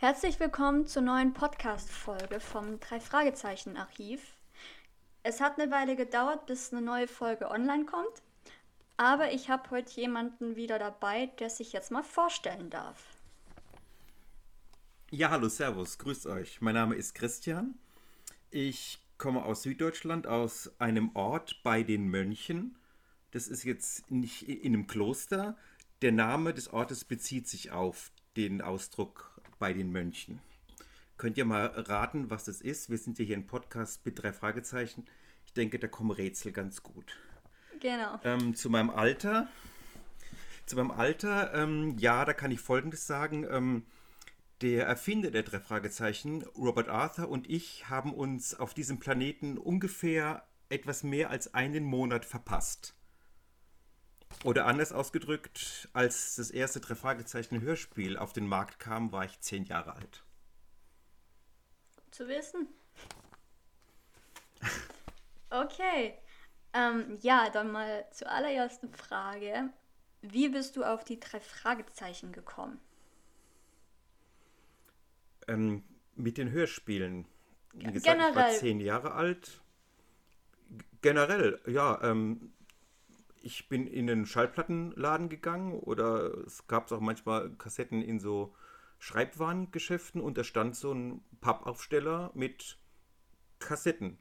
Herzlich willkommen zur neuen Podcast-Folge vom Drei-Fragezeichen-Archiv. Es hat eine Weile gedauert, bis eine neue Folge online kommt, aber ich habe heute jemanden wieder dabei, der sich jetzt mal vorstellen darf. Ja, hallo, Servus, grüßt euch. Mein Name ist Christian. Ich komme aus Süddeutschland, aus einem Ort bei den Mönchen. Das ist jetzt nicht in einem Kloster. Der Name des Ortes bezieht sich auf den Ausdruck bei den Mönchen. Könnt ihr mal raten, was das ist? Wir sind ja hier ein Podcast mit drei Fragezeichen. Ich denke, da kommen Rätsel ganz gut. Genau. Ähm, zu meinem Alter. Zu meinem Alter, ähm, ja, da kann ich Folgendes sagen. Ähm, der Erfinder der drei Fragezeichen, Robert Arthur und ich haben uns auf diesem Planeten ungefähr etwas mehr als einen Monat verpasst. Oder anders ausgedrückt, als das erste drei Fragezeichen Hörspiel auf den Markt kam, war ich zehn Jahre alt. Zu wissen. Okay. Ähm, ja, dann mal zur allerersten Frage. Wie bist du auf die drei Fragezeichen gekommen? Ähm, mit den Hörspielen. Wie gesagt, Generell. ich war zehn Jahre alt. Generell, ja, ähm, ich bin in einen Schallplattenladen gegangen oder es gab auch manchmal Kassetten in so Schreibwarengeschäften und da stand so ein Pappaufsteller mit Kassetten.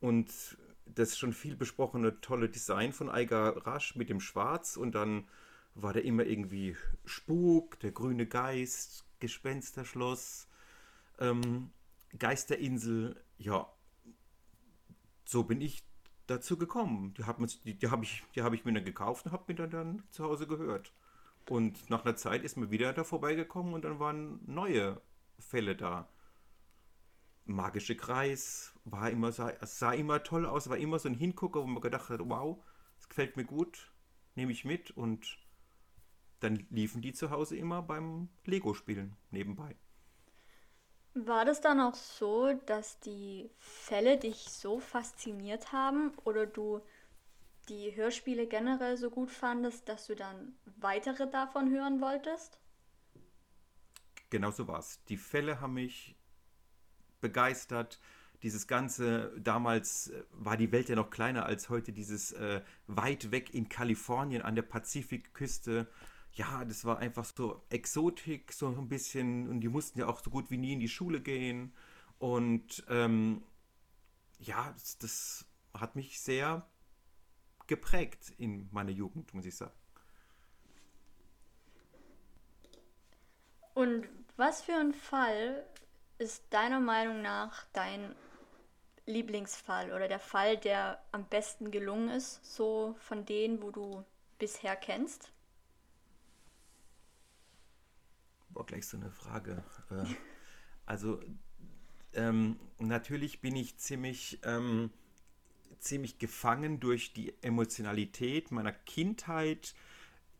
Und das schon viel besprochene tolle Design von Eiger Rasch mit dem Schwarz und dann war da immer irgendwie Spuk, der grüne Geist, Gespensterschloss, ähm, Geisterinsel. Ja, so bin ich dazu gekommen. Die habe die, die hab ich, hab ich mir dann gekauft und habe mir dann, dann zu Hause gehört. Und nach einer Zeit ist mir wieder da vorbeigekommen und dann waren neue Fälle da. Magische Kreis war immer, sah, sah immer toll aus, war immer so ein Hingucker, wo man gedacht hat, wow, das gefällt mir gut, nehme ich mit und dann liefen die zu Hause immer beim Lego-Spielen nebenbei. War das dann auch so, dass die Fälle dich so fasziniert haben oder du die Hörspiele generell so gut fandest, dass du dann weitere davon hören wolltest? Genau so war es. Die Fälle haben mich begeistert. Dieses Ganze, damals äh, war die Welt ja noch kleiner als heute, dieses äh, weit weg in Kalifornien an der Pazifikküste ja, das war einfach so Exotik, so ein bisschen. Und die mussten ja auch so gut wie nie in die Schule gehen. Und ähm, ja, das, das, hat mich sehr geprägt in meiner Jugend, muss ich sagen. Und was für ein Fall ist deiner Meinung nach dein Lieblingsfall oder der Fall, der am besten gelungen ist, so von denen, wo du bisher kennst? Boah, gleich so eine Frage. Äh, also, ähm, natürlich bin ich ziemlich, ähm, ziemlich gefangen durch die Emotionalität meiner Kindheit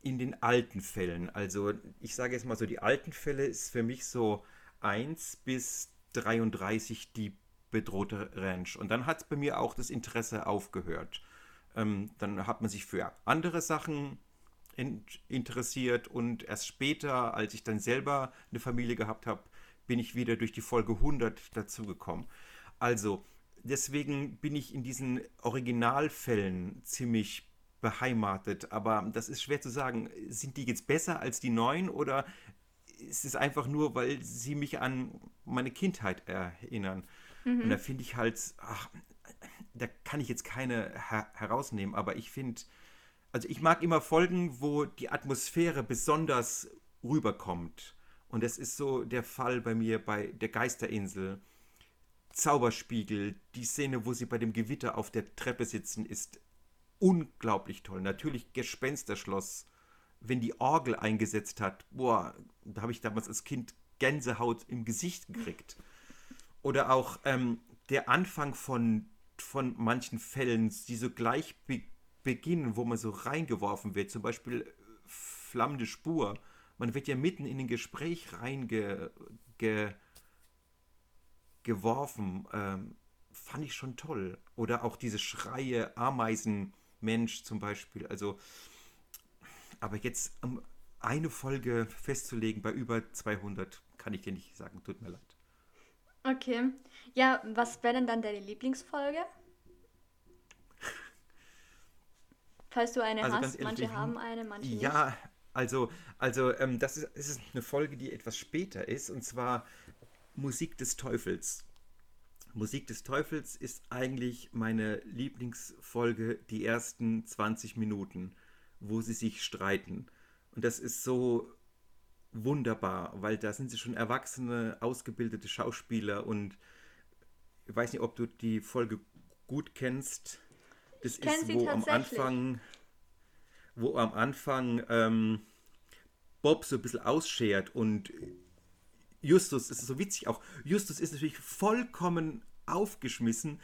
in den alten Fällen. Also, ich sage jetzt mal so, die alten Fälle ist für mich so 1 bis 33 die bedrohte Ranch. Und dann hat bei mir auch das Interesse aufgehört. Ähm, dann hat man sich für andere Sachen interessiert und erst später, als ich dann selber eine Familie gehabt habe, bin ich wieder durch die Folge 100 dazugekommen. Also, deswegen bin ich in diesen Originalfällen ziemlich beheimatet, aber das ist schwer zu sagen. Sind die jetzt besser als die neuen oder ist es einfach nur, weil sie mich an meine Kindheit erinnern? Mhm. Und da finde ich halt, ach, da kann ich jetzt keine her herausnehmen, aber ich finde, also ich mag immer Folgen, wo die Atmosphäre besonders rüberkommt. Und das ist so der Fall bei mir bei der Geisterinsel. Zauberspiegel, die Szene, wo sie bei dem Gewitter auf der Treppe sitzen, ist unglaublich toll. Natürlich Gespensterschloss, wenn die Orgel eingesetzt hat, boah, da habe ich damals als Kind Gänsehaut im Gesicht gekriegt. Oder auch ähm, der Anfang von, von manchen Fällen, die so gleich Beginn, wo man so reingeworfen wird, zum Beispiel äh, flammende Spur. Man wird ja mitten in ein Gespräch reingeworfen. Ähm, fand ich schon toll. Oder auch diese Schreie, Ameisenmensch zum Beispiel. Also, aber jetzt am, eine Folge festzulegen bei über 200 kann ich dir nicht sagen. Tut mir leid. Okay. Ja, was wäre denn dann deine Lieblingsfolge? Falls du eine Also hast, manche haben eine, manche nicht. Ja, also, also ähm, das ist, es ist eine Folge, die etwas später ist, und zwar Musik des Teufels. Musik des Teufels ist eigentlich meine Lieblingsfolge, die ersten 20 Minuten, wo sie sich streiten. Und das ist so wunderbar, weil da sind sie schon erwachsene, ausgebildete Schauspieler und ich weiß nicht, ob du die Folge gut kennst. Das kenn ist, wo am. Anfang, wo am Anfang ähm, Bob so ein bisschen ausschert und Justus, es ist so witzig auch, Justus ist natürlich vollkommen aufgeschmissen.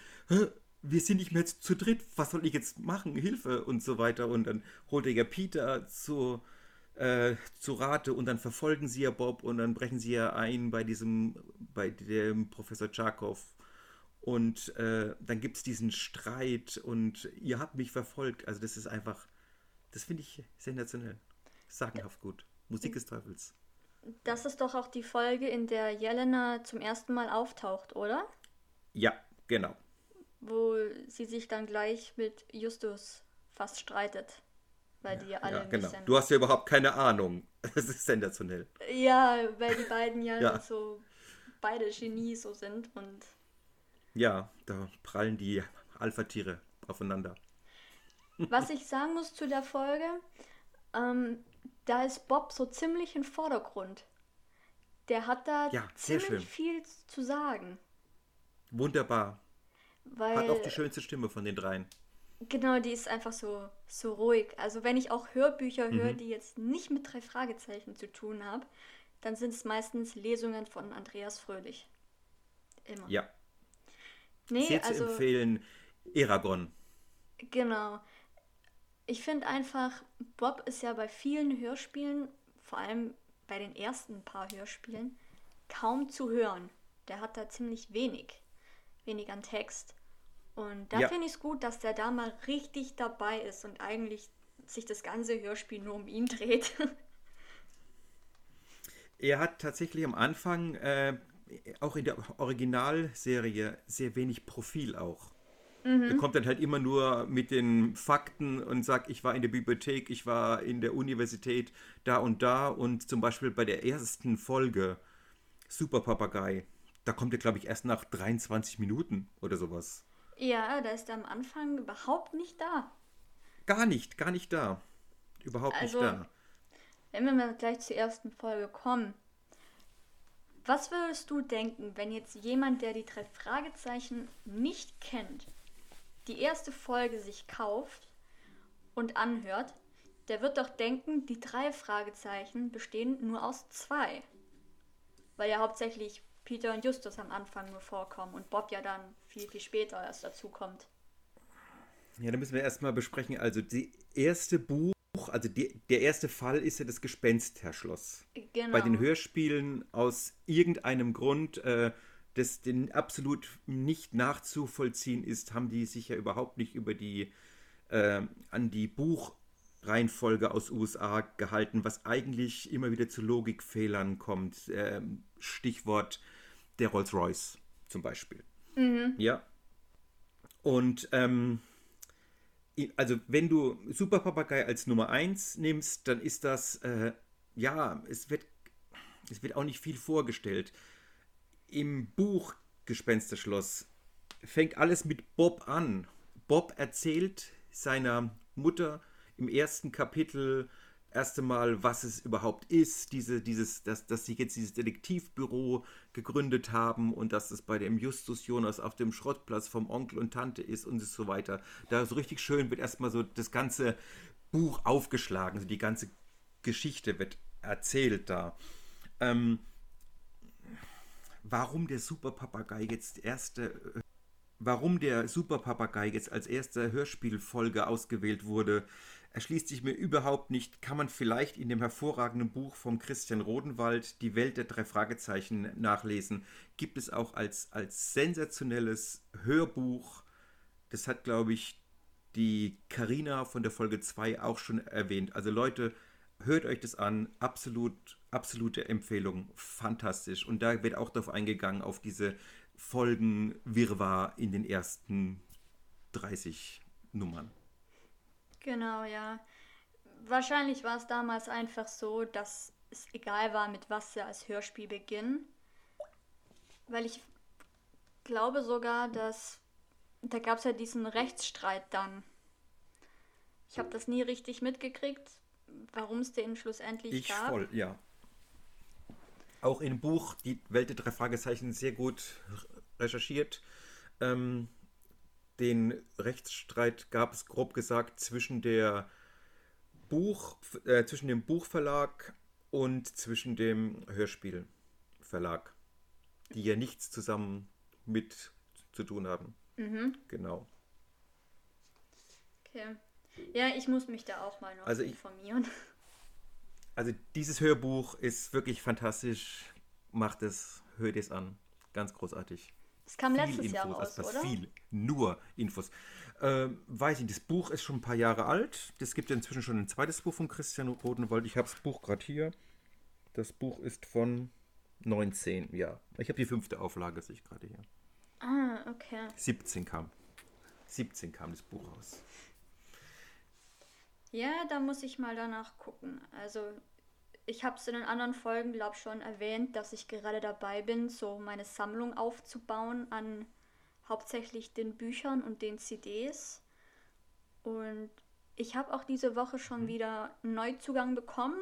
Wir sind nicht mehr zu dritt, was soll ich jetzt machen? Hilfe und so weiter. Und dann holt er ja Peter zu, äh, zu Rate und dann verfolgen sie ja Bob und dann brechen sie ja ein bei diesem, bei dem Professor Tscharkow. Und äh, dann gibt es diesen Streit und ihr habt mich verfolgt. Also das ist einfach, das finde ich sensationell. Sagenhaft gut. Musik des Teufels. Das ist doch auch die Folge, in der Jelena zum ersten Mal auftaucht, oder? Ja, genau. Wo sie sich dann gleich mit Justus fast streitet. Weil die ja alle Ja, genau. Du hast ja überhaupt keine Ahnung. Das ist sensationell. Ja, weil die beiden ja, Ja. so beide Genies so sind und Ja, da prallen die Alpha-Tiere aufeinander. was ich sagen muss zu der Folge, ähm, da ist Bob so ziemlich im Vordergrund. Der hat da Ja, ziemlich viel zu sagen. Wunderbar. Weil Hat auch die schönste Stimme von den dreien. Genau, die ist einfach so, so ruhig. Also wenn ich auch Hörbücher Mhm. höre, die jetzt nicht mit drei Fragezeichen zu tun haben, dann sind es meistens Lesungen von Andreas Fröhlich. Immer. Ja, nee, sehr also zu empfehlen. Eragon. genau. Ich finde einfach, Bob ist ja bei vielen Hörspielen, vor allem bei den ersten paar Hörspielen, kaum zu hören. Der hat da ziemlich wenig, wenig an Text. Und da Ja. finde ich es gut, dass der da mal richtig dabei ist und eigentlich sich das ganze Hörspiel nur um ihn dreht. Er hat tatsächlich am Anfang, äh, auch in der Originalserie, sehr wenig Profil auch. Er kommt dann halt immer nur mit den Fakten und sagt, ich war in der Bibliothek, ich war in der Universität, da und da. Und zum Beispiel bei der ersten Folge, Super Papagei, da kommt er, glaube ich, erst nach 23 Minuten oder sowas. ja, da ist er am Anfang überhaupt nicht da. Gar nicht, gar nicht da. Überhaupt Also- nicht da. Wenn wir mal gleich zur ersten Folge kommen. Was würdest du denken, wenn jetzt jemand, der die drei Fragezeichen nicht kennt, die erste Folge sich kauft und anhört? Der wird doch denken, die drei Fragezeichen bestehen nur aus zwei. Weil ja hauptsächlich Peter und Justus am Anfang nur vorkommen und Bob ja dann viel, viel später erst dazu kommt. Ja, da müssen wir erstmal besprechen. Also, die erste Buch, also die, der erste Fall ist ja das Gespensterschloss. Genau. Bei den Hörspielen aus irgendeinem Grund, äh, das den absolut nicht nachzuvollziehen ist, haben die sich ja überhaupt nicht über die äh, an die Buchreihenfolge aus USA gehalten, was eigentlich immer wieder zu Logikfehlern kommt. Ähm, Stichwort der Rolls-Royce zum Beispiel. Ja. Und ähm, also wenn du Super Papagei als Nummer 1 nimmst, dann ist das, äh, ja, es wird, es wird auch nicht viel vorgestellt. Im Buch Gespensterschloss fängt alles mit Bob an. Bob erzählt seiner Mutter im ersten Kapitel erst einmal, was es überhaupt ist, diese, dieses, dass, dass sie jetzt dieses Detektivbüro gegründet haben und dass es bei dem Justus Jonas auf dem Schrottplatz vom Onkel und Tante ist und so weiter. Da so richtig schön wird erstmal so das ganze Buch aufgeschlagen, so die ganze Geschichte wird erzählt da. Ähm, warum der Superpapagei jetzt erste warum der Superpapagei jetzt als erste Hörspielfolge ausgewählt wurde, erschließt sich mir überhaupt nicht. Kann man vielleicht in dem hervorragenden Buch von Christian Rodenwald, Die Welt der drei Fragezeichen, nachlesen. Gibt es auch als, als sensationelles Hörbuch. Das hat, glaube ich, die Karina von der Folge 2 auch schon erwähnt. Also Leute, hört euch das an. Absolut, absolute Empfehlung. Fantastisch. Und da wird auch darauf eingegangen, auf diese Folgen Wirrwarr in den ersten 30 Nummern. Genau, ja. Wahrscheinlich war es damals einfach so, dass es egal war, mit was sie als Hörspiel beginnen. Weil ich glaube sogar, dass da gab es ja diesen Rechtsstreit dann. Ich habe das nie richtig mitgekriegt, warum es den schlussendlich Ich gab. voll, ja. Auch im Buch Die Welt der drei Fragezeichen sehr gut recherchiert. Ähm, den Rechtsstreit gab es grob gesagt zwischen der Buch, äh, zwischen dem Buchverlag und zwischen dem Hörspielverlag, die ja nichts zusammen mit zu tun haben. Mhm. Genau. Okay. Ja, ich muss mich da auch mal noch Also ich- informieren. Also dieses Hörbuch ist wirklich fantastisch. Macht es, hört es an. Ganz großartig. Es kam viel letztes Jahr Infos, raus, also oder? viel, nur Infos. Ähm, weiß ich, das Buch ist schon ein paar Jahre alt. Es gibt ja inzwischen schon ein zweites Buch von Christian Rodenwald. Ich habe das Buch gerade hier. Das Buch ist von 19, ja. Ich habe die fünfte Auflage, sehe ich gerade hier. Ah, okay. 17 kam. 17 kam das Buch raus. Ja, da muss ich mal danach gucken. Also, ich habe es in den anderen Folgen, glaube ich, schon erwähnt, dass ich gerade dabei bin, so meine Sammlung aufzubauen an hauptsächlich den Büchern und den CDs. Und ich habe auch diese Woche schon wieder einen Neuzugang bekommen.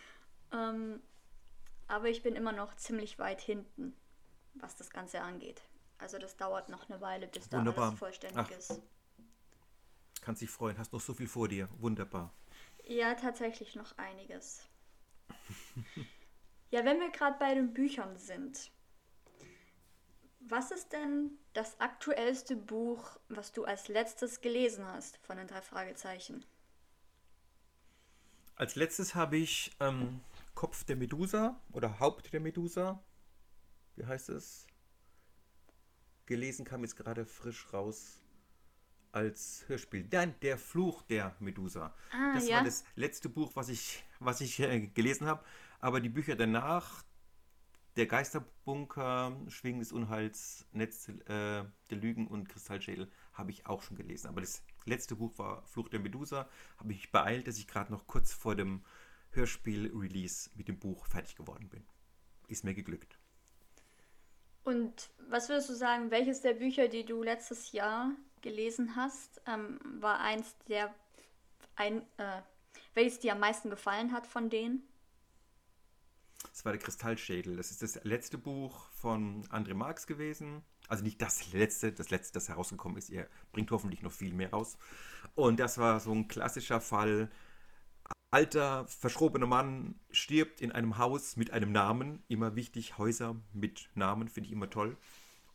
ähm, aber ich bin immer noch ziemlich weit hinten, was das Ganze angeht. Also das dauert noch eine Weile, bis da Wunderbar. alles vollständig Ach. ist. Kannst dich freuen, hast noch so viel vor dir. Wunderbar. Ja, tatsächlich noch einiges. ja, wenn wir gerade bei den Büchern sind, was ist denn das aktuellste Buch, was du als letztes gelesen hast von den drei Fragezeichen? Als letztes habe ich ähm, Kopf der Medusa oder Haupt der Medusa. Wie heißt es? Gelesen kam jetzt gerade frisch raus als Hörspiel. Dann der Fluch der Medusa. Ah, das ja. war das letzte Buch, was ich, was ich äh, gelesen habe. Aber die Bücher danach, der Geisterbunker, Schwingen des Unheils, Netz äh, der Lügen und Kristallschädel, habe ich auch schon gelesen. Aber das letzte Buch war Fluch der Medusa. Habe ich beeilt, dass ich gerade noch kurz vor dem Hörspiel-Release mit dem Buch fertig geworden bin. Ist mir geglückt. Und was würdest du sagen, welches der Bücher, die du letztes Jahr gelesen hast, ähm, war eins der, ein, äh, welches dir am meisten gefallen hat von denen? Das war der Kristallschädel. Das ist das letzte Buch von André Marx gewesen. Also nicht das letzte, das letzte, das herausgekommen ist. Ihr bringt hoffentlich noch viel mehr raus. Und das war so ein klassischer Fall. Alter, verschrobener Mann stirbt in einem Haus mit einem Namen. Immer wichtig, Häuser mit Namen, finde ich immer toll.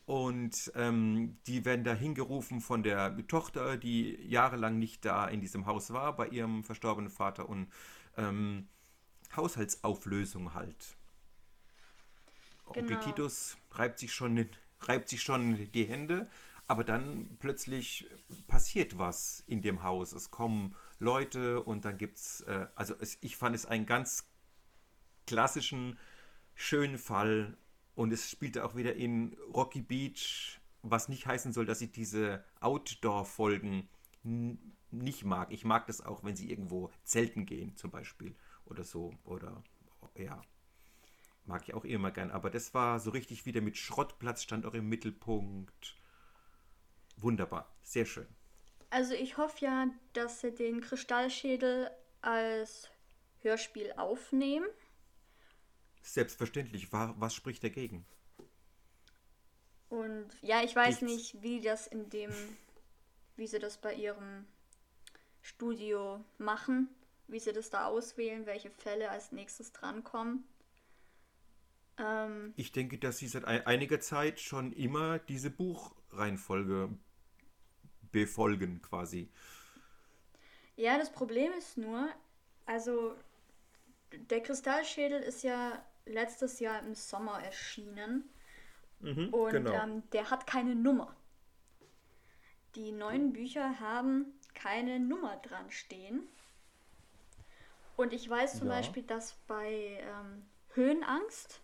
Und ähm, die werden da hingerufen von der Tochter, die jahrelang nicht da in diesem Haus war, bei ihrem verstorbenen Vater. Und ähm, Haushaltsauflösung halt. Onkel Genau. Titus reibt sich, schon, reibt sich schon die Hände, aber dann plötzlich passiert was in dem Haus. Es kommen Leute und dann gibt es, äh, also es, ich fand es einen ganz klassischen, schönen Fall und es spielte auch wieder in Rocky Beach, was nicht heißen soll, dass ich diese Outdoor-Folgen nicht mag. Ich mag das auch, wenn sie irgendwo zelten gehen, zum Beispiel oder so. Oder ja, mag ich auch immer gern. Aber das war so richtig wieder mit Schrottplatz, stand auch im Mittelpunkt. Wunderbar, sehr schön. Also ich hoffe ja, dass sie den Kristallschädel als Hörspiel aufnehmen. Selbstverständlich, wa- was spricht dagegen? Und ja, ich weiß Nichts. nicht, wie das in dem, wie sie das bei ihrem Studio machen, wie sie das da auswählen, welche Fälle als nächstes drankommen. Ähm, Ich denke, dass sie seit ei- einiger Zeit schon immer diese Buchreihenfolge befolgen, quasi. ja, das Problem ist nur, also der Kristallschädel ist ja letztes Jahr im Sommer erschienen. Mhm, Und genau. ähm, der hat keine Nummer. Die neuen Bücher haben keine Nummer dran stehen. Und ich weiß zum Ja. Beispiel, dass bei ähm, Höhenangst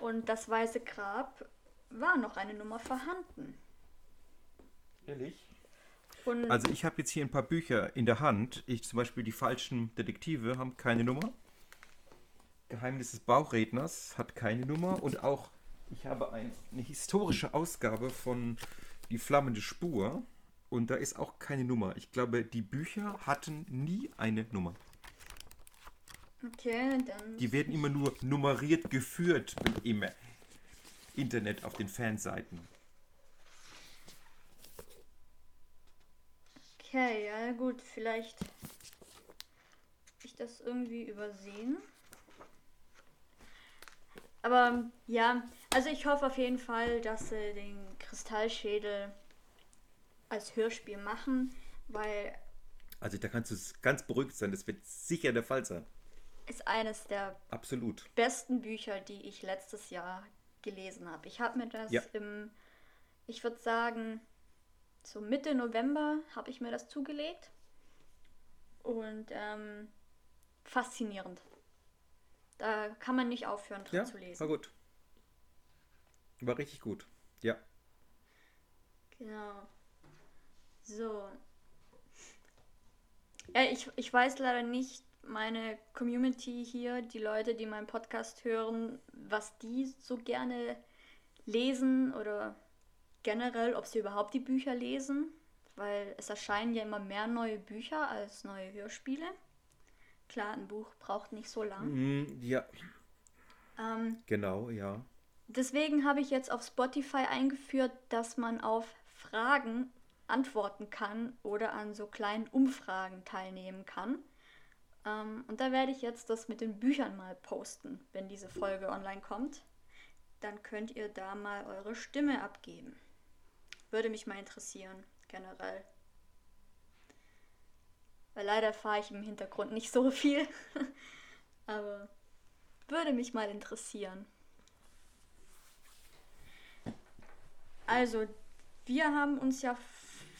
und das Weiße Grab war noch eine Nummer vorhanden. Ehrlich? Und Also ich habe jetzt hier ein paar Bücher in der Hand. Ich zum Beispiel die falschen Detektive haben keine Nummer. Geheimnis des Bauchredners hat keine Nummer. Und auch ich habe ein, eine historische Ausgabe von Die flammende Spur. Und da ist auch keine Nummer. Ich glaube, die Bücher hatten nie eine Nummer. okay, dann. Die werden immer nur nummeriert geführt im Internet auf den Fanseiten. Okay, ja gut, vielleicht ich das irgendwie übersehen. Aber ja, also ich hoffe auf jeden Fall, dass sie den Kristallschädel als Hörspiel machen, weil Also da kannst du ganz beruhigt sein. Das wird sicher der Fall sein. es eines der Absolut. besten Bücher, die ich letztes Jahr gelesen habe. Ich habe mir das Ja. im, ich würde sagen, so Mitte November habe ich mir das zugelegt. Und ähm, faszinierend. Da kann man nicht aufhören drin Ja, zu lesen. war gut. War richtig gut. Ja. Genau. So. Ja, ich, ich weiß leider nicht, meine Community hier, die Leute, die meinen Podcast hören, was die so gerne lesen oder generell, ob sie überhaupt die Bücher lesen, weil es erscheinen ja immer mehr neue Bücher als neue Hörspiele. Klar, ein Buch braucht nicht so lang. Mm, ja, Ähm, genau, ja. Deswegen habe ich jetzt auf Spotify eingeführt, dass man auf Fragen antworten kann oder an so kleinen Umfragen teilnehmen kann. Ähm, und da werde ich jetzt das mit den Büchern mal posten, wenn diese Folge online kommt. Dann könnt ihr da mal eure Stimme abgeben. Würde mich mal interessieren, generell. Weil leider fahre ich im Hintergrund nicht so viel. Aber würde mich mal interessieren. Also, wir haben uns ja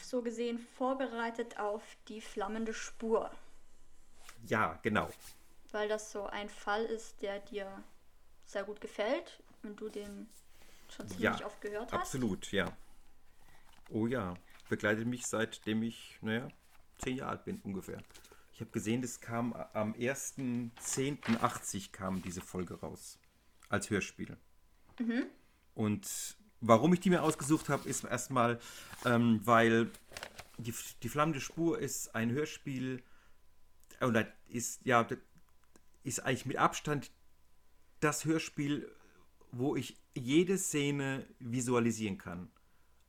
so gesehen vorbereitet auf die flammende Spur, Ja, genau. weil das so ein Fall ist, der dir sehr gut gefällt und du den schon ziemlich Ja, oft gehört hast. Absolut, ja. Oh ja, begleitet mich seitdem ich, naja, zehn Jahre alt bin ungefähr. Ich habe gesehen, das kam am 1.10.80 kam diese Folge raus. Als Hörspiel. Und warum ich die mir ausgesucht habe, ist erstmal, ähm, weil die, die flammende Spur ist ein Hörspiel, oder ist, ja, ist eigentlich mit Abstand das Hörspiel, wo ich jede Szene visualisieren kann.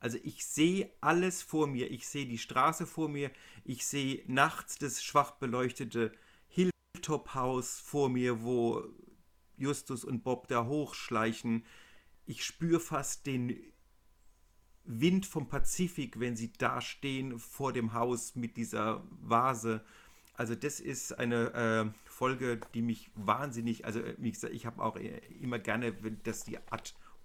Also ich sehe alles vor mir. Ich sehe die Straße vor mir. Ich sehe nachts das schwach beleuchtete Hilltop-Haus vor mir, wo Justus und Bob da hochschleichen. Ich spüre fast den Wind vom Pazifik, wenn sie da stehen vor dem Haus mit dieser Vase. Also das ist eine äh, Folge, die mich wahnsinnig, also äh, wie gesagt, ich habe auch äh, immer gerne, wenn das die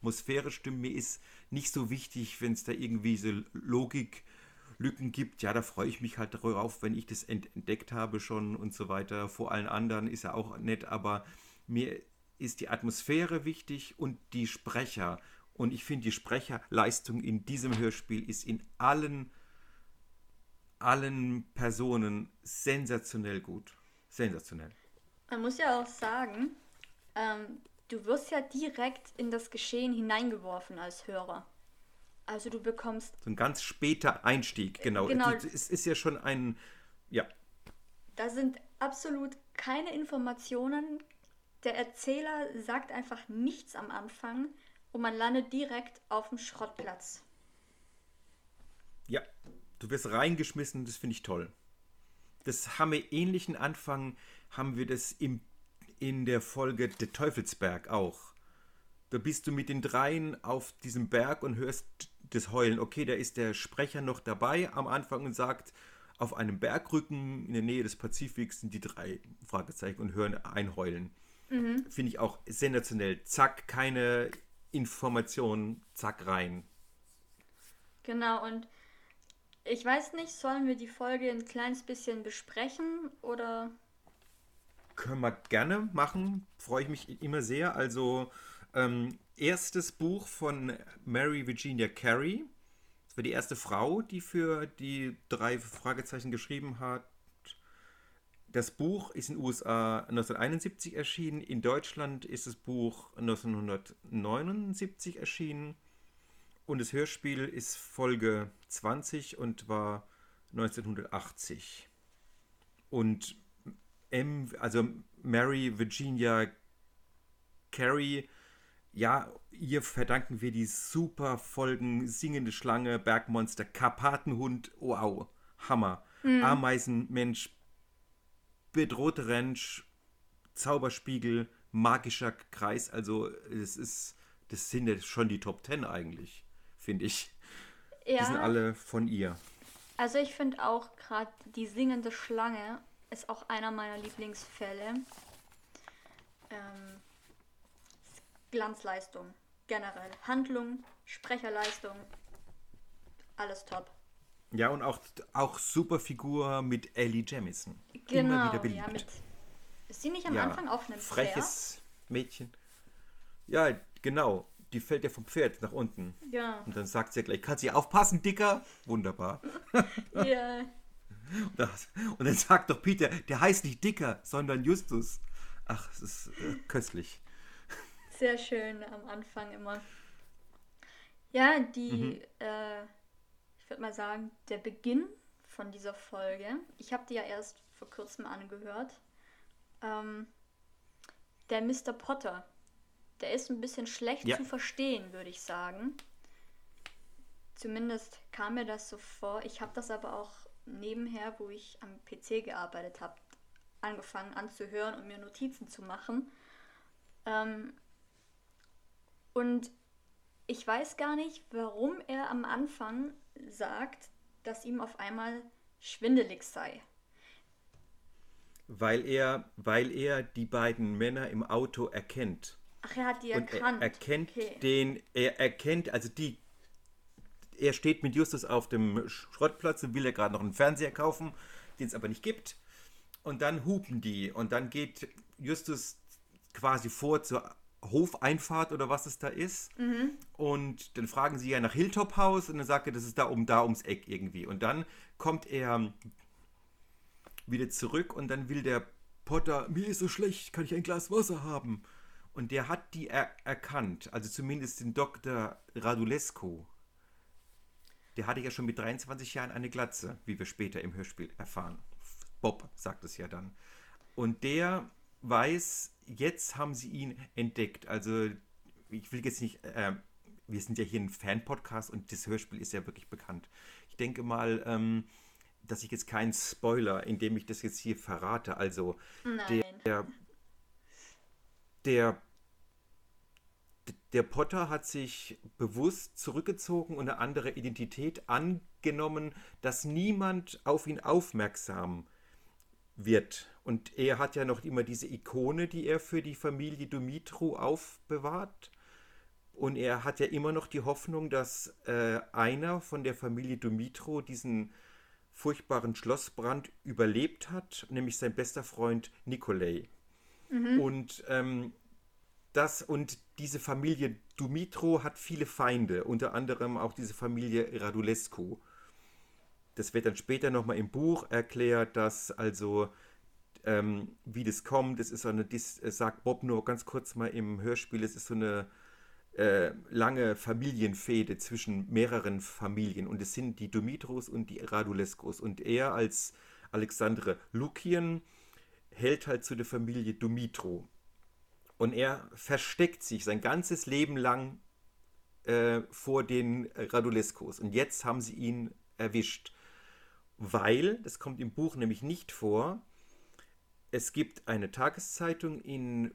Atmosphäre stimmt. Mir ist nicht so wichtig, wenn es da irgendwie so Logiklücken gibt. Ja, da freue ich mich halt darauf, wenn ich das ent entdeckt habe schon und so weiter. Vor allen anderen ist ja auch nett, aber mir ist die Atmosphäre wichtig und die Sprecher. Und ich finde, die Sprecherleistung in diesem Hörspiel ist in allen, allen Personen sensationell gut. Sensationell. Man muss ja auch sagen, ähm, du wirst ja direkt in das Geschehen hineingeworfen als Hörer. Also du bekommst, So ein ganz später Einstieg, genau. Genau. Die- Es ist ja schon ein, ja, da sind absolut keine Informationen. Der Erzähler sagt einfach nichts am Anfang und man landet direkt auf dem Schrottplatz. ja, du wirst reingeschmissen, das finde ich toll. Das haben wir ähnlichen Anfang, haben wir das im, in der Folge Der Teufelsberg auch. Da bist du mit den dreien auf diesem Berg und hörst das Heulen. Okay, da ist der Sprecher noch dabei am Anfang und sagt, auf einem Bergrücken in der Nähe des Pazifiks sind die drei Fragezeichen und hören ein Heulen. Finde ich auch sensationell. Zack, keine Informationen, zack rein. Genau, und ich weiß nicht, sollen wir die Folge ein kleines bisschen besprechen oder können wir gerne machen. Freue ich mich immer sehr. Also, ähm, erstes Buch von Mary Virginia Carey. Das war die erste Frau, die für die drei Fragezeichen geschrieben hat. Das Buch ist in den USA 1971 erschienen. In Deutschland ist das Buch 1979 erschienen. Und das Hörspiel ist Folge 20 und war 1980. Und M, also Mary Virginia Carey, ja, ihr verdanken wir die super Folgen Singende Schlange, Bergmonster, Karpatenhund, wow, Hammer. Mhm. Ameisenmensch, bedrohte Rentsch, Zauberspiegel, magischer Kreis, also es ist, das sind ja schon die Top Ten eigentlich, finde ich. Ja. Die sind alle von ihr. Also ich finde auch gerade die singende Schlange ist auch einer meiner Lieblingsfälle. Ähm, Glanzleistung generell. Handlung, Sprecherleistung, alles top. Ja, und auch, auch super Figur mit Ellie Jamison. Genau, Immer wieder beliebt. Ja, mit, ist sie nicht am ja, Anfang auf einem Freches Pferd? Mädchen. Ja, genau. Die fällt ja vom Pferd nach unten. Ja. Und dann sagt sie gleich, kannst du aufpassen, Dicker? Wunderbar. ja. Und, das, und, dann sagt doch Peter, der heißt nicht Dicker, sondern Justus. Ach, es ist äh, köstlich. Sehr schön am Anfang immer. Ja, die, mhm. äh, ich würde mal sagen, der Beginn von dieser Folge. Ich habe die ja erst vor kurzem angehört. Ähm, der Mr. Potter, der ist ein bisschen schlecht ja. zu verstehen, würde ich sagen. Zumindest kam mir das so vor. Ich habe das aber auch nebenher, wo ich am PC gearbeitet habe, angefangen anzuhören und mir Notizen zu machen. Ähm, und ich weiß gar nicht, warum er am Anfang sagt, dass ihm auf einmal schwindelig sei. Weil er, weil er die beiden Männer im Auto erkennt. Ach, er hat die und erkannt. Er erkennt okay. den, er erkennt, also die er steht mit Justus auf dem Schrottplatz und will ja gerade noch einen Fernseher kaufen, den es aber nicht gibt. Und dann hupen die und dann geht Justus quasi vor zur Hofeinfahrt oder was es da ist. Mhm. Und dann fragen sie ja nach Hilltop Haus und dann sagt er, das ist da um da ums Eck irgendwie. Und dann kommt er wieder zurück und dann will der Potter, mir ist so schlecht, kann ich ein Glas Wasser haben? Und der hat die er erkannt, also zumindest den Dr. Radulesco der hatte ja schon mit 23 Jahren eine Glatze, wie wir später im Hörspiel erfahren. Bob sagt es ja dann. Und der weiß, jetzt haben sie ihn entdeckt. Also, ich will jetzt nicht, äh, wir sind ja hier ein Fan-Podcast und das Hörspiel ist ja wirklich bekannt. Ich denke mal, ähm, dass ich jetzt keinen Spoiler, indem ich das jetzt hier verrate. Also, Nein. der, der der Potter hat sich bewusst zurückgezogen und eine andere Identität angenommen, dass niemand auf ihn aufmerksam wird. Und er hat ja noch immer diese Ikone, die er für die Familie Dumitru aufbewahrt. Und er hat ja immer noch die Hoffnung, dass äh, einer von der Familie Dumitru diesen furchtbaren Schlossbrand überlebt hat, nämlich sein bester Freund Nikolai. Mhm. Und ähm, das und diese Familie Dumitro hat viele Feinde, unter anderem auch diese Familie Radulescu. Das wird dann später nochmal im Buch erklärt, dass also, ähm, wie das kommt, es ist so eine, das sagt Bob nur ganz kurz mal im Hörspiel, es ist so eine äh, lange Familienfehde zwischen mehreren Familien. Und es sind die Dumitros und die Radulescos und er als Alexandre Lukien hält halt zu der Familie Dumitro und er versteckt sich sein ganzes Leben lang äh, vor den Raduleskos. Und jetzt haben sie ihn erwischt. Weil, das kommt im Buch nämlich nicht vor, es gibt eine Tageszeitung in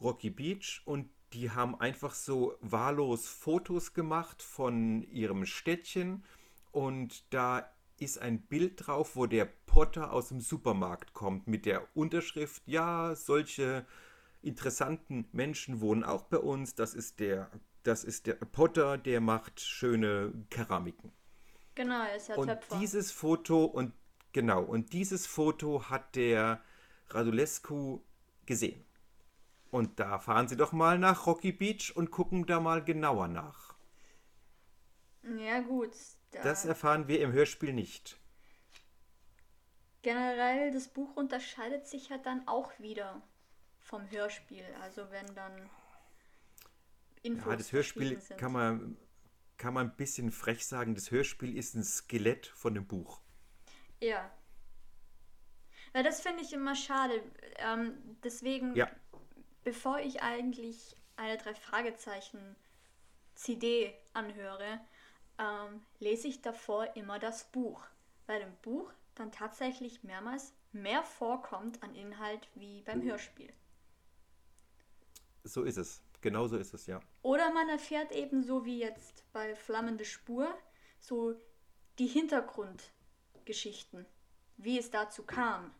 Rocky Beach und die haben einfach so wahllos Fotos gemacht von ihrem Städtchen und da ist ein Bild drauf, wo der Potter aus dem Supermarkt kommt mit der Unterschrift, ja, solche interessanten Menschen wohnen auch bei uns. Das ist der, das ist der Potter, der macht schöne Keramiken. Genau, er ist ja und Töpfer. dieses Foto und genau und dieses Foto hat der Radulescu gesehen. Und da fahren Sie doch mal nach Rocky Beach und gucken da mal genauer nach. Ja, gut. Da das erfahren wir im Hörspiel nicht. Generell, das Buch unterscheidet sich ja dann auch wieder vom Hörspiel. Also wenn dann Infos Ja, das Hörspiel sind. kann man, kann man ein bisschen frech sagen, das Hörspiel ist ein Skelett von dem Buch. Ja. Weil das finde ich immer schade. Ähm, deswegen, ja. bevor ich eigentlich eine drei Fragezeichen CD anhöre, ähm, lese ich davor immer das Buch. Weil im Buch dann tatsächlich mehrmals mehr vorkommt an Inhalt wie beim Hörspiel. So ist es. Genau so ist es, ja. Oder man erfährt eben so wie jetzt bei Flammende Spur so die Hintergrundgeschichten, wie es dazu kam.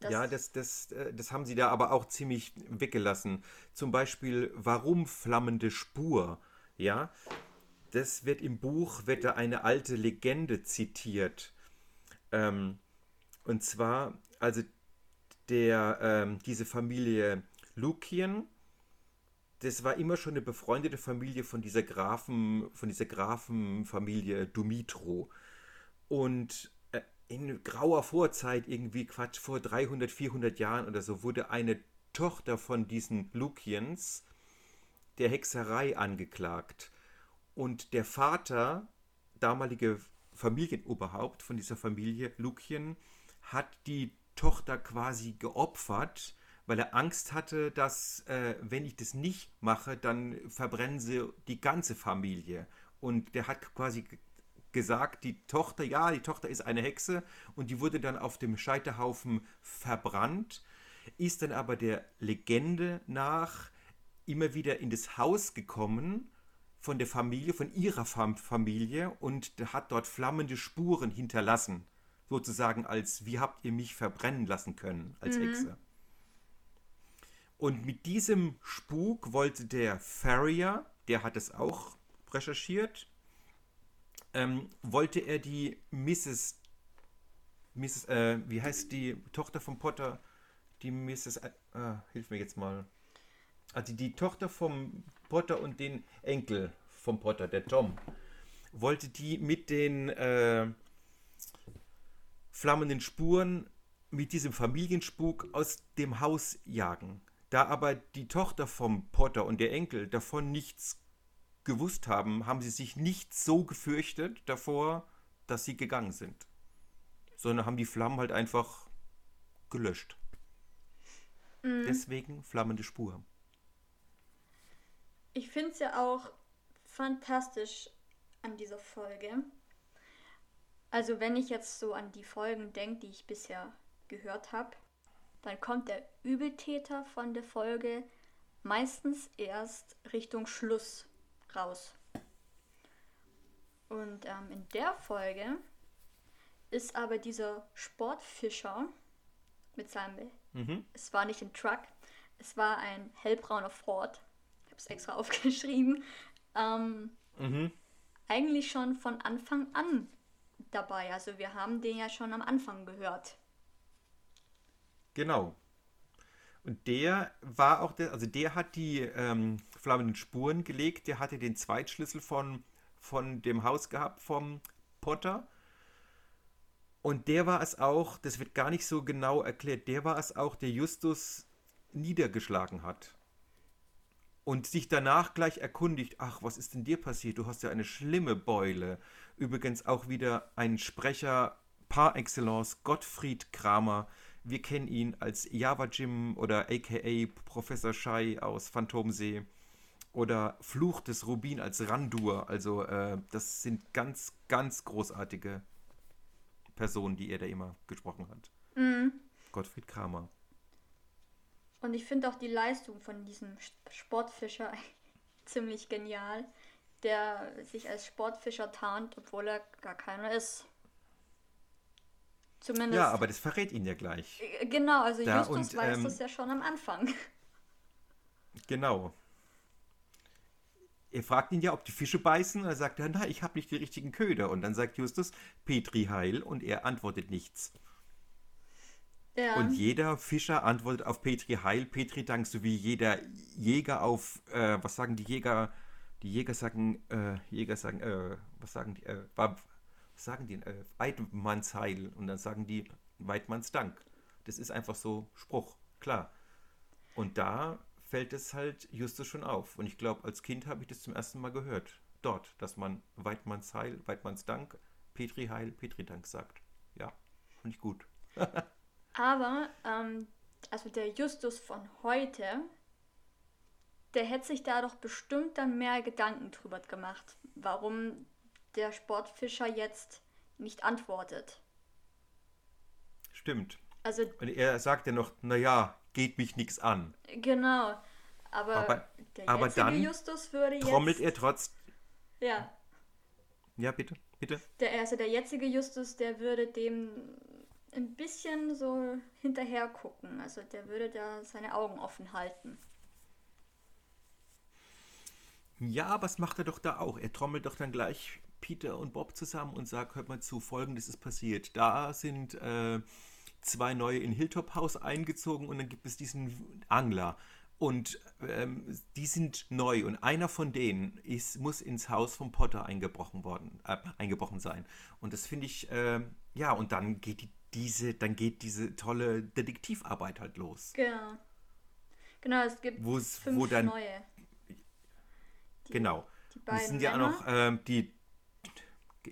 Das ja, das, das, äh, das haben sie da aber auch ziemlich weggelassen. Zum Beispiel, warum flammende Spur? Ja, das wird im Buch, wird da eine alte Legende zitiert. Ähm, und zwar, also der, ähm, diese Familie Lukien, das war immer schon eine befreundete Familie von dieser Grafen, von dieser Grafenfamilie Dumitro. Und äh, in grauer Vorzeit, irgendwie Quatsch, vor 300, 400 Jahren oder so, wurde eine Tochter von diesen Lukiens der Hexerei angeklagt. Und der Vater, damalige Familienoberhaupt von dieser Familie Lukien, hat die Tochter quasi geopfert, weil er Angst hatte, dass äh, wenn ich das nicht mache, dann verbrennen sie die ganze Familie. Und der hat quasi gesagt, die Tochter, ja, die Tochter ist eine Hexe und die wurde dann auf dem Scheiterhaufen verbrannt, ist dann aber der Legende nach immer wieder in das Haus gekommen von der Familie, von ihrer Familie und hat dort flammende Spuren hinterlassen. Sozusagen als, wie habt ihr mich verbrennen lassen können als mhm. Hexe. Und mit diesem Spuk wollte der Farrier, der hat es auch recherchiert, ähm, wollte er die Mrs. Mrs. Äh, wie heißt die Tochter von Potter? Die Mrs. Äh, ah, hilf mir jetzt mal. Also die Tochter vom Potter und den Enkel vom Potter, der Tom, wollte die mit den äh, flammenden Spuren, mit diesem Familienspuk aus dem Haus jagen. Da aber die Tochter vom Potter und der Enkel davon nichts gewusst haben, haben sie sich nicht so gefürchtet davor, dass sie gegangen sind. Sondern haben die Flammen halt einfach gelöscht. Mhm. Deswegen flammende Spur. Ich finde es ja auch fantastisch an dieser Folge. Also wenn ich jetzt so an die Folgen denke, die ich bisher gehört habe, dann kommt der Übeltäter von der Folge meistens erst Richtung Schluss raus. Und ähm, in der Folge ist aber dieser Sportfischer mit seinem, mhm. es war nicht ein Truck, es war ein hellbrauner Ford, ich habe es extra aufgeschrieben, ähm, mhm. eigentlich schon von Anfang an dabei. Also wir haben den ja schon am Anfang gehört. Genau. Und der war auch der, also der hat die ähm, flammenden Spuren gelegt, der hatte den Zweitschlüssel von, von dem Haus gehabt vom Potter. Und der war es auch, das wird gar nicht so genau erklärt, der war es auch, der Justus niedergeschlagen hat. Und sich danach gleich erkundigt, ach, was ist denn dir passiert? Du hast ja eine schlimme Beule. Übrigens auch wieder ein Sprecher par excellence, Gottfried Kramer, wir kennen ihn als Java Jim oder aka Professor Shai aus Phantomsee oder Fluch des Rubin als Randur. Also äh, das sind ganz, ganz großartige Personen, die er da immer gesprochen hat. Mhm. Gottfried Kramer. Und ich finde auch die Leistung von diesem Sportfischer ziemlich genial, der sich als Sportfischer tarnt, obwohl er gar keiner ist. Zumindest. Ja, aber das verrät ihn ja gleich. Äh, genau, also da, Justus und, weiß ähm, das ja schon am Anfang. Genau. Er fragt ihn ja, ob die Fische beißen. Und er sagt, na, ich habe nicht die richtigen Köder. Und dann sagt Justus, Petri heil. Und er antwortet nichts. Ja. Und jeder Fischer antwortet auf Petri Heil, Petri Dank, so wie jeder Jäger auf, äh, was sagen die Jäger? Die Jäger sagen, äh, Jäger sagen, äh, was sagen die, äh, was sagen die, äh, Weidmanns Heil und dann sagen die Weidmanns Dank. Das ist einfach so Spruch, klar. Und da fällt es halt Justus schon auf. Und ich glaube, als Kind habe ich das zum ersten Mal gehört. Dort, dass man Weidmanns Heil, Weidmanns Dank, Petri Heil, Petri Dank sagt. Ja, finde ich gut. Aber, ähm, also der Justus von heute, der hätte sich da doch bestimmt dann mehr Gedanken drüber gemacht, warum der Sportfischer jetzt nicht antwortet. Stimmt. Also, Und er sagt ja noch, naja, geht mich nichts an. genau. Aber, Aber- der aber jetzige dann Justus würde Trommelt jetzt... er trotz. Ja, Ja, bitte, bitte. der, also der jetzige Justus, der würde dem ein bisschen so hinterher gucken. Also der würde da seine Augen offen halten. Ja, aber was macht er doch da auch? Er trommelt doch dann gleich Peter und Bob zusammen und sagt, hört mal zu, folgendes ist passiert. Da sind äh, zwei neue in Hilltop House eingezogen und dann gibt es diesen Angler. Und ähm, die sind neu und einer von denen ist, muss ins Haus vom Potter eingebrochen worden, äh, eingebrochen sein. Und das finde ich, äh, ja, und dann geht die, diese, dann geht diese tolle Detektivarbeit halt los. Genau. Genau, es gibt fünf wo dann- neue. Die- Genau. Die beiden es sind ja auch noch ähm, die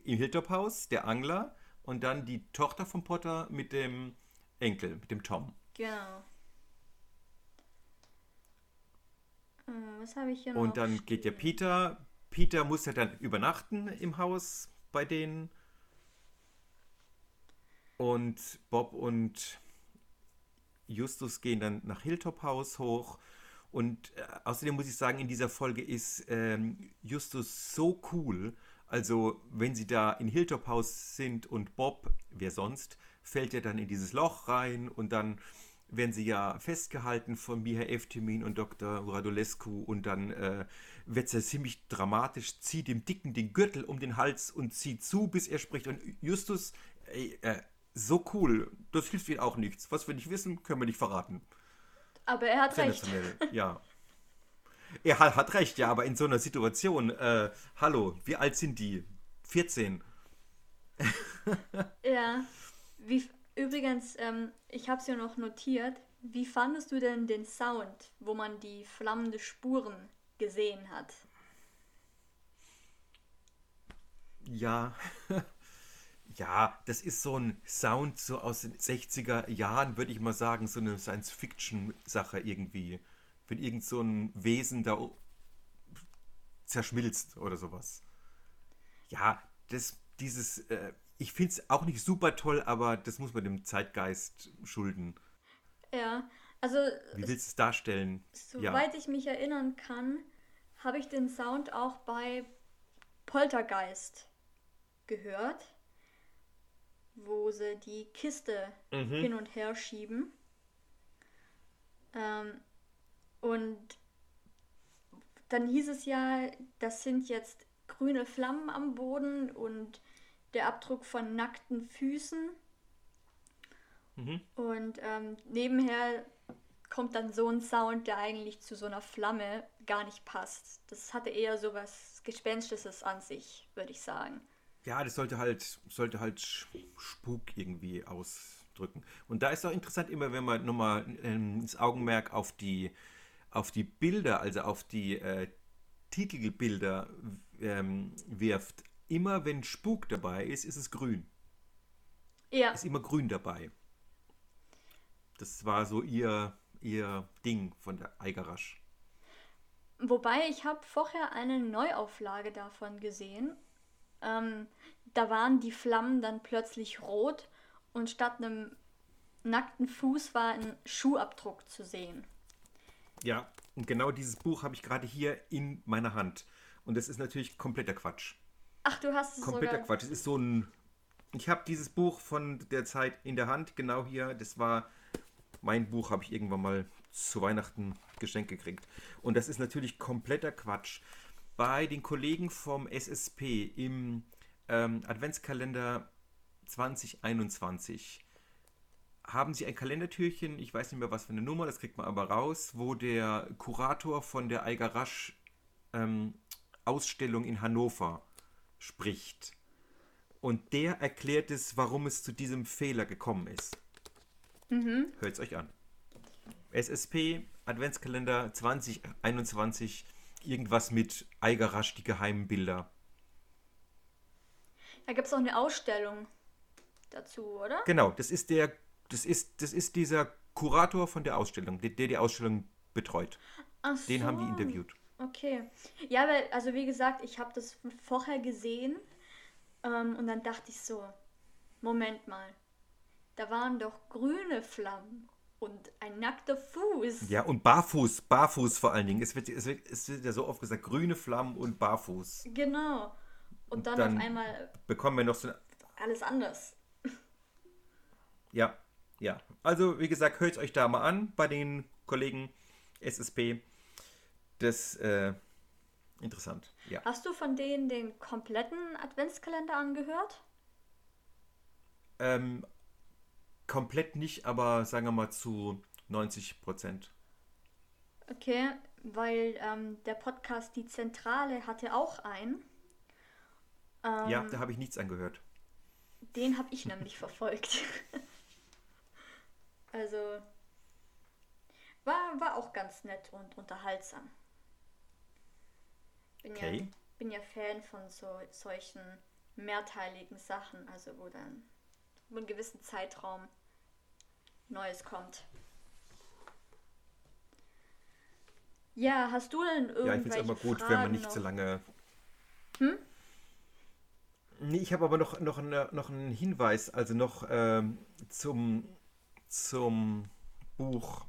im Hilltop-Haus, der Angler und dann die Tochter von Potter mit dem Enkel, mit dem Tom. Genau. Äh, Was habe ich hier noch? Und dann geht ja? Peter. Peter muss ja dann übernachten im Haus bei denen. Und Bob und Justus gehen dann nach Hilltop House hoch. Und äh, außerdem muss ich sagen, in dieser Folge ist ähm, Justus so cool. Also, wenn sie da in Hilltop House sind und Bob, wer sonst, fällt ja dann in dieses Loch rein und dann werden sie ja festgehalten von Miha Eftemin und Dr. Radulescu und dann äh, wird es ja ziemlich dramatisch, zieht dem Dicken den Gürtel um den Hals und zieht zu, bis er spricht. Und Justus, ey, äh, so cool, das hilft ihnen auch nichts. Was wir nicht wissen, können wir nicht verraten. Aber er hat recht. Ja. Er hat, hat recht, ja, aber in so einer Situation, äh, hallo, wie alt sind die? 14. Ja. Wie, übrigens, ähm, ich habe es ja noch notiert. Wie fandest du denn den Sound, wo man die flammende Spuren gesehen hat? Ja. ja, das ist so ein Sound so aus den 60er Jahren, würde ich mal sagen, so eine Science-Fiction-Sache irgendwie. Wenn irgend so ein Wesen da zerschmilzt oder sowas. Ja, das, dieses, äh, ich finde es auch nicht super toll, aber das muss man dem Zeitgeist schulden. Ja, also Wie willst du es darstellen? soweit ich mich erinnern kann, habe ich den Sound auch bei Poltergeist gehört, wo sie die Kiste hin und her schieben. Ähm, und dann hieß es ja, das sind jetzt grüne Flammen am Boden und der Abdruck von nackten Füßen. Mhm. Und ähm, nebenher kommt dann so ein Sound, der eigentlich zu so einer Flamme gar nicht passt. Das hatte eher so was Gespenstisches an sich, würde ich sagen. Ja, das sollte halt, sollte halt Spuk irgendwie ausdrücken. Und da ist auch interessant immer, wenn man nochmal ähm, das Augenmerk auf die, auf die Bilder, also auf die äh, Titelbilder ähm, wirft. Immer wenn Spuk dabei ist, ist es grün. Ja, Ist immer grün dabei. Das war so ihr, ihr Ding von der Eigerasch. wobei ich habe vorher eine Neuauflage davon gesehen. Ähm, da waren die Flammen dann plötzlich rot und statt einem nackten Fuß war ein Schuhabdruck zu sehen. Ja, und genau dieses Buch habe ich gerade hier in meiner Hand. Und das ist natürlich kompletter Quatsch. Ach, du hast es kompletter sogar... Quatsch. Es ist so ein. Ich habe dieses Buch von der Zeit in der Hand, genau hier. Das war mein Buch, habe ich irgendwann mal zu Weihnachten geschenkt gekriegt. Und das ist natürlich kompletter Quatsch. Bei den Kollegen vom SSP im ähm, Adventskalender 2021 haben sie ein Kalendertürchen, ich weiß nicht mehr was für eine Nummer, das kriegt man aber raus, wo der Kurator von der Algarasch ähm, Ausstellung in Hannover spricht. Und der erklärt es, warum es zu diesem Fehler gekommen ist. Mhm. Hört es euch an. SSP, Adventskalender 2021, irgendwas mit Algarasch, die geheimen Bilder. Da gibt es auch eine Ausstellung dazu, oder? Genau, das ist der, das ist, das ist dieser Kurator von der Ausstellung, der, der die Ausstellung betreut. Ach so. Den haben die interviewt. Okay. Ja, weil, also wie gesagt, ich habe das vorher gesehen ähm, und dann dachte ich so, Moment mal, da waren doch grüne Flammen und ein nackter Fuß. Ja, und barfuß, barfuß vor allen Dingen. Es wird, es wird, es wird ja so oft gesagt, grüne Flammen und barfuß. Genau. Und, und dann, dann, auf einmal bekommen wir noch so alles anders. Ja, ja. Also, wie gesagt, hört euch da mal an bei den Kollegen SSP. Das äh, interessant. Ja. Hast du von denen den kompletten Adventskalender angehört? Ähm, komplett nicht, aber sagen wir mal zu 90 Prozent. Okay, weil ähm, der Podcast Die Zentrale hatte auch einen. Ähm, ja, da habe ich nichts angehört. Den habe ich nämlich verfolgt. also war, war auch ganz nett und unterhaltsam. Bin, okay. ja, bin ja Fan von so, solchen mehrteiligen Sachen, also wo dann über einen gewissen Zeitraum Neues kommt. Ja, hast du denn irgendwelche Ja, ich finde es immer gut, Fragen wenn man nicht noch? zu lange... Hm? Nee, ich habe aber noch, noch, eine, noch einen Hinweis, also noch ähm, zum, zum Buch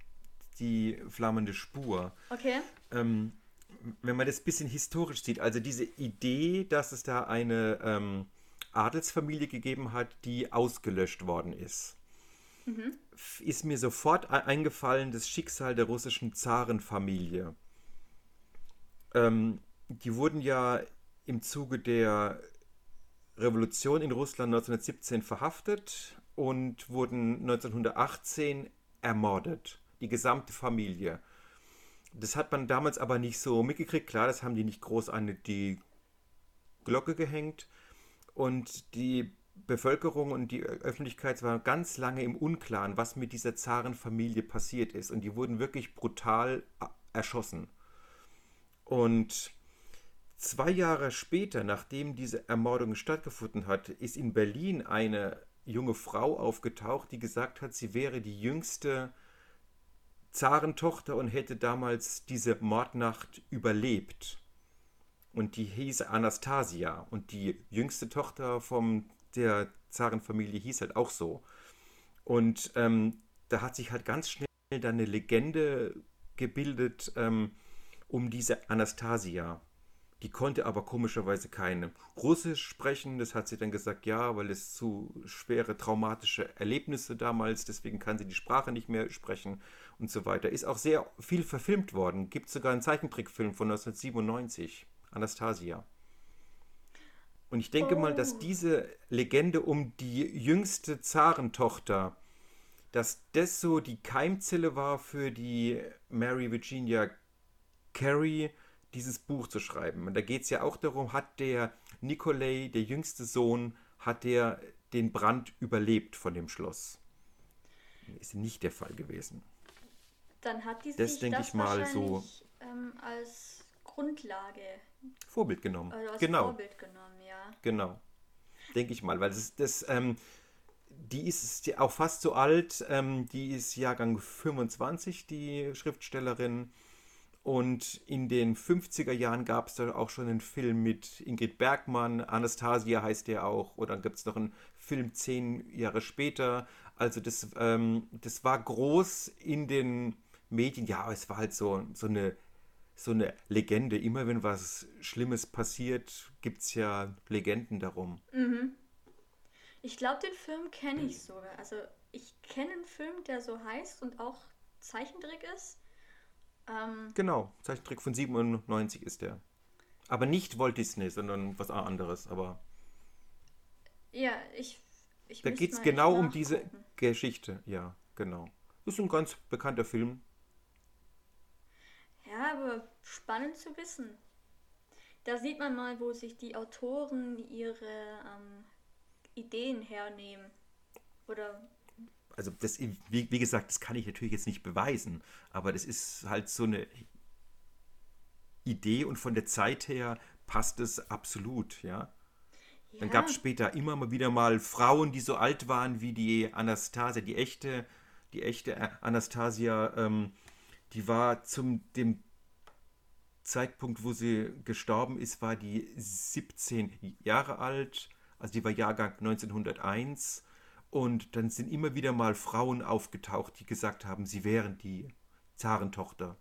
Die flammende Spur. Okay. Ähm, wenn man das ein bisschen historisch sieht, also diese Idee, dass es da eine ähm, Adelsfamilie gegeben hat, die ausgelöscht worden ist, mhm. ist mir sofort e-, eingefallen das Schicksal der russischen Zarenfamilie. Ähm, die wurden ja im Zuge der Revolution in Russland 1917 verhaftet und wurden 1918 ermordet. Die gesamte Familie. Das hat man damals aber nicht so mitgekriegt. Klar, das haben die nicht groß an die Glocke gehängt. Und die Bevölkerung und die Öffentlichkeit waren ganz lange im Unklaren, was mit dieser Zarenfamilie passiert ist. Und die wurden wirklich brutal erschossen. Und zwei Jahre später, nachdem diese Ermordung stattgefunden hat, ist in Berlin eine junge Frau aufgetaucht, die gesagt hat, sie wäre die jüngste Zarentochter und hätte damals diese Mordnacht überlebt. Und die hieß Anastasia. Und die jüngste Tochter von der Zarenfamilie hieß halt auch so. Und ähm, da hat sich halt ganz schnell dann eine Legende gebildet ähm, um diese Anastasia. Die konnte aber komischerweise kein Russisch sprechen. Das hat sie dann gesagt, ja, weil es zu schwere traumatische Erlebnisse damals, deswegen kann sie die Sprache nicht mehr sprechen und so weiter. Ist auch sehr viel verfilmt worden. Gibt sogar einen Zeichentrickfilm von 1997, Anastasia. Und ich denke oh. mal, dass oh. diese Legende um die jüngste Zarentochter, dass das so die Keimzelle war für die Mary Virginia Carey, dieses Buch zu schreiben. Und da geht es ja auch darum, hat der Nikolai, der jüngste Sohn, hat der den Brand überlebt von dem Schloss? Ist nicht der Fall gewesen. Dann hat die das, sich das ich mal so ähm, als Grundlage Vorbild genommen. Also als genau. Vorbild genommen, ja. Genau. Denke ich mal, weil das, das ähm, die ist auch fast so alt, ähm, die ist Jahrgang 25, die Schriftstellerin. Und in den 50er Jahren gab es da auch schon einen Film mit Ingrid Bergmann, Anastasia heißt der auch, oder dann gibt es noch einen Film zehn Jahre später. Also das, ähm, das war groß in den Medien, ja, es war halt so, so, eine, so eine Legende. Immer wenn was Schlimmes passiert, gibt es ja Legenden darum. Mhm. Ich glaube, den Film kenne ich sogar. Also ich kenne einen Film, der so heißt und auch Zeichentrick ist. Ähm, genau, Zeichentrick von 97 ist der. Aber nicht Walt Disney, sondern was anderes, aber. Ja, ich Ich Da geht es genau um diese. Geschichte. Ja, genau. Ist ein ganz bekannter Film. Ja, aber spannend zu wissen. Da sieht man mal, wo sich die Autoren ihre ähm, Ideen hernehmen. Oder Also das, wie, wie gesagt, das kann ich natürlich jetzt nicht beweisen, aber das ist halt so eine Idee und von der Zeit her passt es absolut, ja. Dann ja, gab es später immer mal wieder mal Frauen, die so alt waren wie die Anastasia, die echte, die echte Anastasia, ähm, die war zum dem Zeitpunkt, wo sie gestorben ist, war die 17 Jahre alt, also die war Jahrgang 1901 und dann sind immer wieder mal Frauen aufgetaucht, die gesagt haben, sie wären die Zarentochter.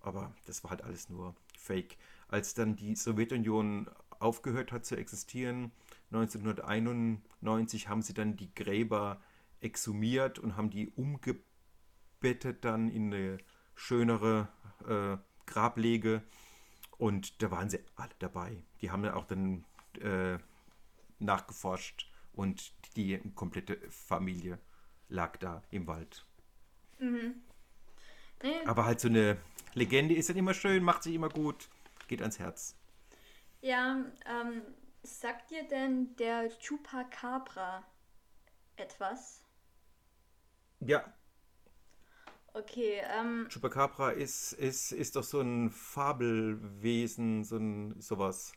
Aber das war halt alles nur Fake. Als dann die Sowjetunion aufgehört hat zu existieren, 1991 haben sie dann die Gräber exhumiert und haben die umgebettet dann in eine schönere äh, Grablege. Und da waren sie alle dabei. Die haben dann auch dann äh, nachgeforscht und die komplette Familie lag da im Wald. nee, Aber halt so eine Legende ist dann immer schön, macht sich immer gut, geht ans Herz. ja, ähm, sagt dir denn der Chupacabra etwas? Ja, Okay, ähm, Chupacabra ist, ist, ist doch so ein Fabelwesen, so ein sowas.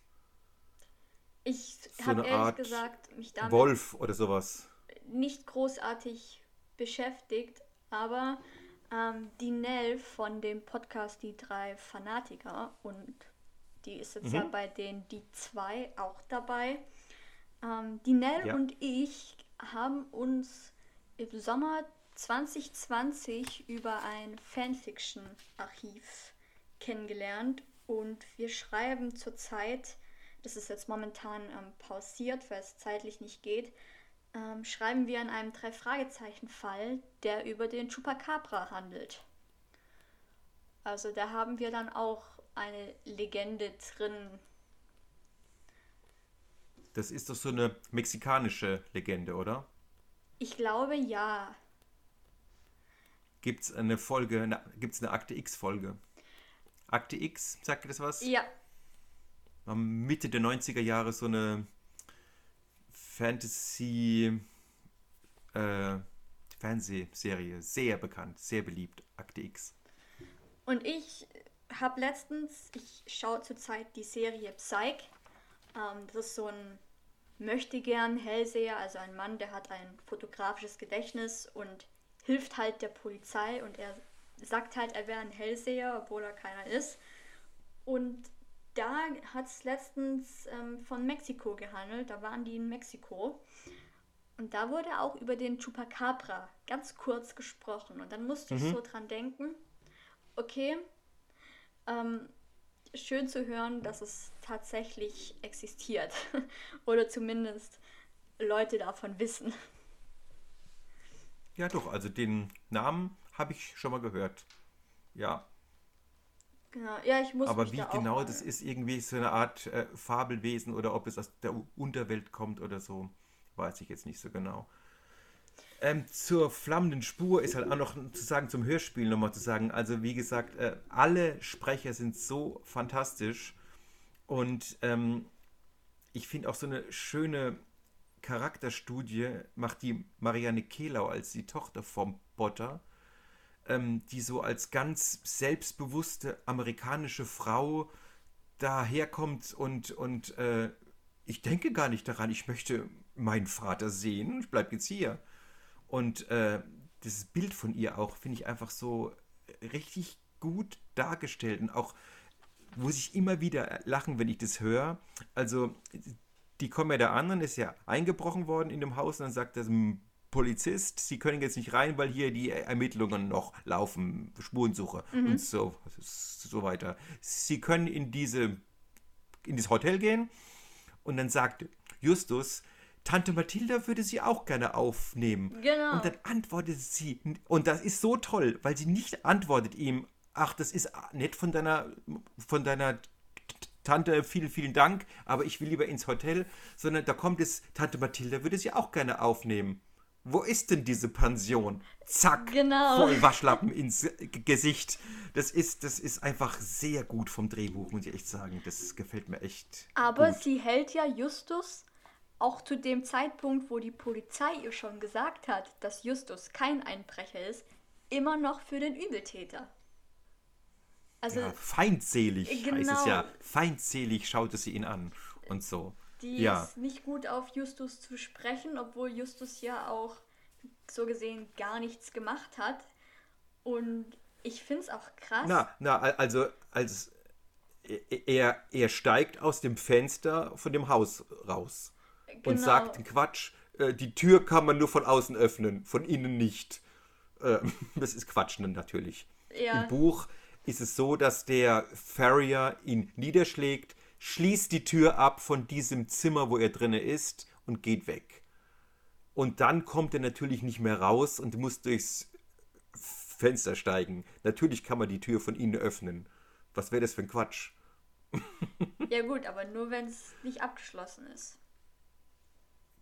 ich So habe ehrlich Art gesagt mich damit Wolf oder sowas. nicht großartig beschäftigt, aber ähm, die Nell von dem Podcast Die drei Fanatiker und die ist jetzt ja Mhm. bei den Die zwei auch dabei. Ähm, die Nell Ja. und ich haben uns im Sommer 2020 über ein Fanfiction-Archiv kennengelernt und wir schreiben zurzeit, das ist jetzt momentan ähm, pausiert, weil es zeitlich nicht geht, ähm, schreiben wir an einem Drei-Fragezeichen-Fall, der über den Chupacabra handelt. Also da haben wir dann auch eine Legende drin. Das ist doch so eine mexikanische Legende, oder? Ich glaube ja. Gibt es eine Folge, eine, gibt es eine Akte X-Folge? Akte X, sagt ihr das was? Ja, War Mitte der 90er Jahre so eine Fantasy äh, Fernsehserie, sehr bekannt, sehr beliebt, Akte X. und ich habe letztens, ich schaue zurzeit die Serie Psych. Ähm, das ist so ein möchtegern Hellseher, also ein Mann, der hat ein fotografisches Gedächtnis und hilft halt der Polizei und er sagt halt, er wäre ein Hellseher, obwohl er keiner ist. Und da hat es letztens ähm, von Mexiko gehandelt, da waren die in Mexiko. Und da wurde auch über den Chupacabra ganz kurz gesprochen. Und dann musste ich so dran denken, okay, ähm, schön zu hören, dass es tatsächlich existiert. Oder zumindest Leute davon wissen. Ja, doch, also den Namen habe ich schon mal gehört. Ja, Genau. Ja, ich muss aber mich wie da genau das ist, irgendwie so eine Art äh, Fabelwesen oder ob es aus der Unterwelt kommt oder so, weiß ich jetzt nicht so genau. Ähm, zur flammenden Spur ist halt auch noch zu sagen, zum Hörspiel nochmal zu sagen. Also, wie gesagt, äh, alle Sprecher sind so fantastisch und ähm, ich finde auch so eine schöne Charakterstudie macht die Marianne Kehlau als die Tochter vom Botter ähm, die so als ganz selbstbewusste amerikanische Frau daherkommt und, und äh, ich denke gar nicht daran, ich möchte meinen Vater sehen, ich bleibe jetzt hier. Und äh, dieses Bild von ihr auch finde ich einfach so richtig gut dargestellt und auch muss ich immer wieder lachen, wenn ich das höre. Also, die kommen ja da an, dann ist ja eingebrochen worden in dem Haus und dann sagt der Polizist, sie können jetzt nicht rein, weil hier die Ermittlungen noch laufen, Spurensuche und so, so weiter. Sie können in diese in das Hotel gehen und dann sagt Justus, Tante Mathilda würde sie auch gerne aufnehmen. Genau. Und dann antwortet sie, und das ist so toll, weil sie nicht antwortet ihm, ach, das ist nett von deiner, von deiner Tante, vielen, vielen Dank, aber ich will lieber ins Hotel, sondern da kommt es, Tante Mathilda würde sie auch gerne aufnehmen. Wo ist denn diese Pension? Zack, Genau. voll Waschlappen ins Gesicht. Das ist, das ist einfach sehr gut vom Drehbuch, muss ich echt sagen. Das gefällt mir echt. Aber gut. sie hält ja Justus auch zu dem Zeitpunkt, wo die Polizei ihr schon gesagt hat, dass Justus kein Einbrecher ist, immer noch für den Übeltäter. Also ja, feindselig heißt es Genau. ja. Feindselig schaute sie ihn an und so. die ja. ist nicht gut auf Justus zu sprechen, obwohl Justus ja auch so gesehen gar nichts gemacht hat. Und ich finde es auch krass. Na, na, al- also als er, er steigt aus dem Fenster von dem Haus raus und Genau. sagt Quatsch, äh, die Tür kann man nur von außen öffnen, von innen nicht. Äh, Das ist Quatsch natürlich. Ja. Im Buch ist es so, dass der Farrier ihn niederschlägt, schließt die Tür ab von diesem Zimmer, wo er drinne ist und geht weg. Und dann kommt er natürlich nicht mehr raus und muss durchs Fenster steigen. Natürlich kann man die Tür von innen öffnen. Was wäre das für ein Quatsch? Ja gut, aber nur wenn es nicht abgeschlossen ist.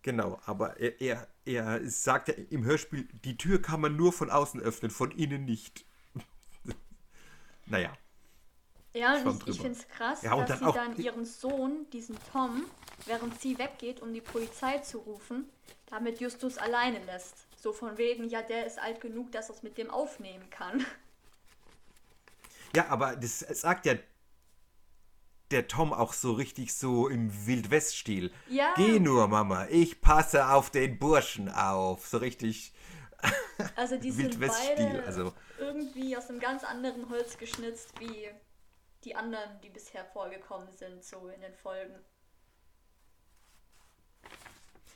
Genau, aber er, er, er sagt ja im Hörspiel, die Tür kann man nur von außen öffnen, von innen nicht. Naja, Ja, und ich, ich finde es krass, Ja, dass dann sie dann ihren Sohn, diesen Tom, während sie weggeht, um die Polizei zu rufen, damit Justus alleine lässt. So von wegen, ja, der ist alt genug, dass er es mit dem aufnehmen kann. Ja, aber das sagt ja der Tom auch so richtig so im Wildwest-Stil. Ja. Geh nur, Mama, ich passe auf den Burschen auf. So richtig. Also die sind beide also. irgendwie aus einem ganz anderen Holz geschnitzt wie die anderen, die bisher vorgekommen sind, so in den Folgen.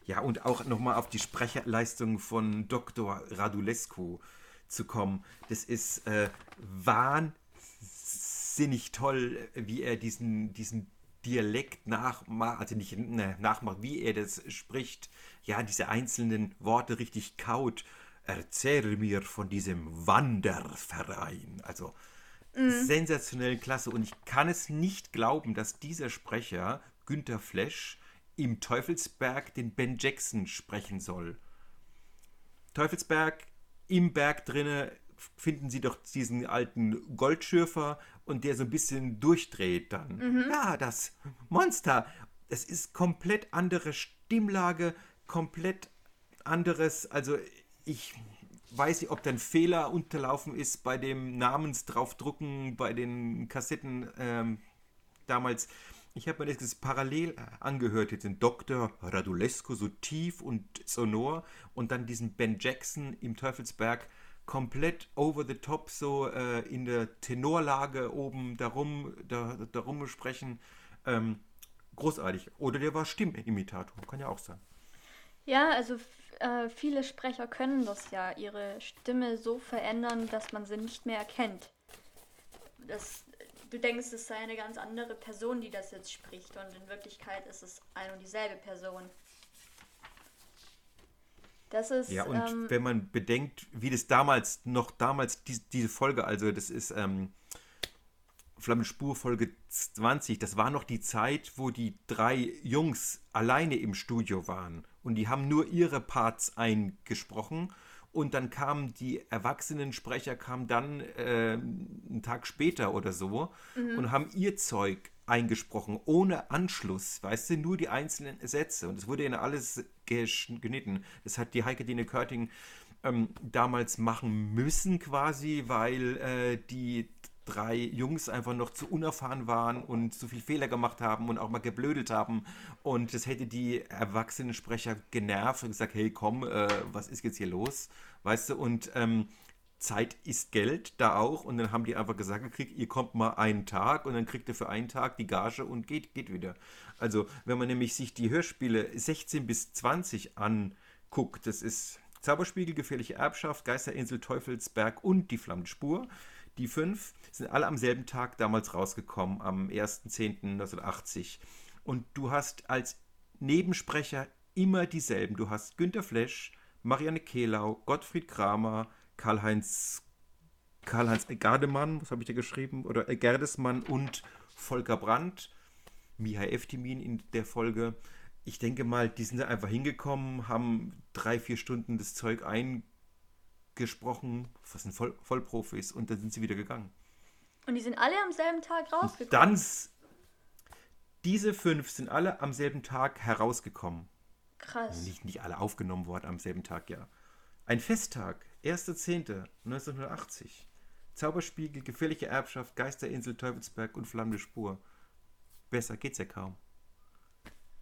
Ja, und auch nochmal auf die Sprecherleistung von Dr. Radulescu zu kommen. Das ist äh, wahnsinnig toll, wie er diesen, diesen Dialekt nachmacht, also nicht ne, nachmacht, wie er das spricht. Ja, diese einzelnen Worte richtig kaut. Erzähle mir von diesem Wanderverein. Also sensationell klasse. Und ich kann es nicht glauben, dass dieser Sprecher, Günther Flesch, im Teufelsberg den Ben Jackson sprechen soll. Teufelsberg, im Berg drinne finden sie doch diesen alten Goldschürfer und der so ein bisschen durchdreht dann. Ja, das Monster. Es ist komplett andere Stimmlage, komplett anderes. Also ich weiß nicht, ob da ein Fehler unterlaufen ist bei dem Namensdraufdrucken, bei den Kassetten ähm, damals. Ich habe mir das parallel angehört, jetzt den Dr. Radulescu so tief und sonor und dann diesen Ben Jackson im Teufelsberg komplett over the top, so äh, in der Tenorlage oben darum, da, darum sprechen. Ähm, großartig. Oder der war Stimmimitator, kann ja auch sein. Ja, also äh, viele Sprecher können das ja, ihre Stimme so verändern, dass man sie nicht mehr erkennt. Das, du denkst, es sei eine ganz andere Person, die das jetzt spricht, und in Wirklichkeit ist es ein und dieselbe Person. Das ist, Ja, und ähm, wenn man bedenkt, wie das damals, noch damals, die, diese Folge, also das ist ähm, Flammenspur Folge 20, das war noch die Zeit, wo die drei Jungs alleine im Studio waren und die haben nur ihre Parts eingesprochen und dann kamen die Erwachsenensprecher, kamen dann äh, einen Tag später oder so und haben ihr Zeug eingesprochen, ohne Anschluss, weißt du, nur die einzelnen Sätze. Und es wurde ihnen alles geschnitten. Das hat die Heike Dine Körting ähm, damals machen müssen quasi, weil äh, die drei Jungs einfach noch zu unerfahren waren und zu viel Fehler gemacht haben und auch mal geblödelt haben. Und das hätte die Erwachsenensprecher genervt und gesagt, hey komm, äh, was ist jetzt hier los? Weißt du, und ähm, Zeit ist Geld, da auch. Und dann haben die einfach gesagt gekriegt, ihr kommt mal einen Tag und dann kriegt ihr für einen Tag die Gage und geht, geht wieder. Also wenn man nämlich sich die Hörspiele 16 bis 20 anguckt, das ist Zauberspiegel, gefährliche Erbschaft, Geisterinsel, Teufelsberg und die Flammenspur. Die fünf sind alle am selben Tag damals rausgekommen, am 1.10.1980. Und du hast als Nebensprecher immer dieselben. Du hast Günter Flesch, Marianne Kehlau, Gottfried Kramer, Karl-Heinz Karl-Heinz Gardemann, was habe ich da geschrieben? Oder Gerdesmann und Volker Brandt. Mihai Eftimin in der Folge. Ich denke mal, die sind einfach hingekommen, haben drei, vier Stunden das Zeug eingesprochen, was sind Voll Vollprofis, und dann sind sie wieder gegangen. Und die sind alle am selben Tag rausgekommen. Dann, diese fünf sind alle am selben Tag herausgekommen. Krass. Nicht, nicht alle aufgenommen worden am selben Tag, ja. Ein Festtag, 1.10.1980. Zauberspiegel, gefährliche Erbschaft, Geisterinsel, Teufelsberg und flammende Spur. Besser geht's ja kaum.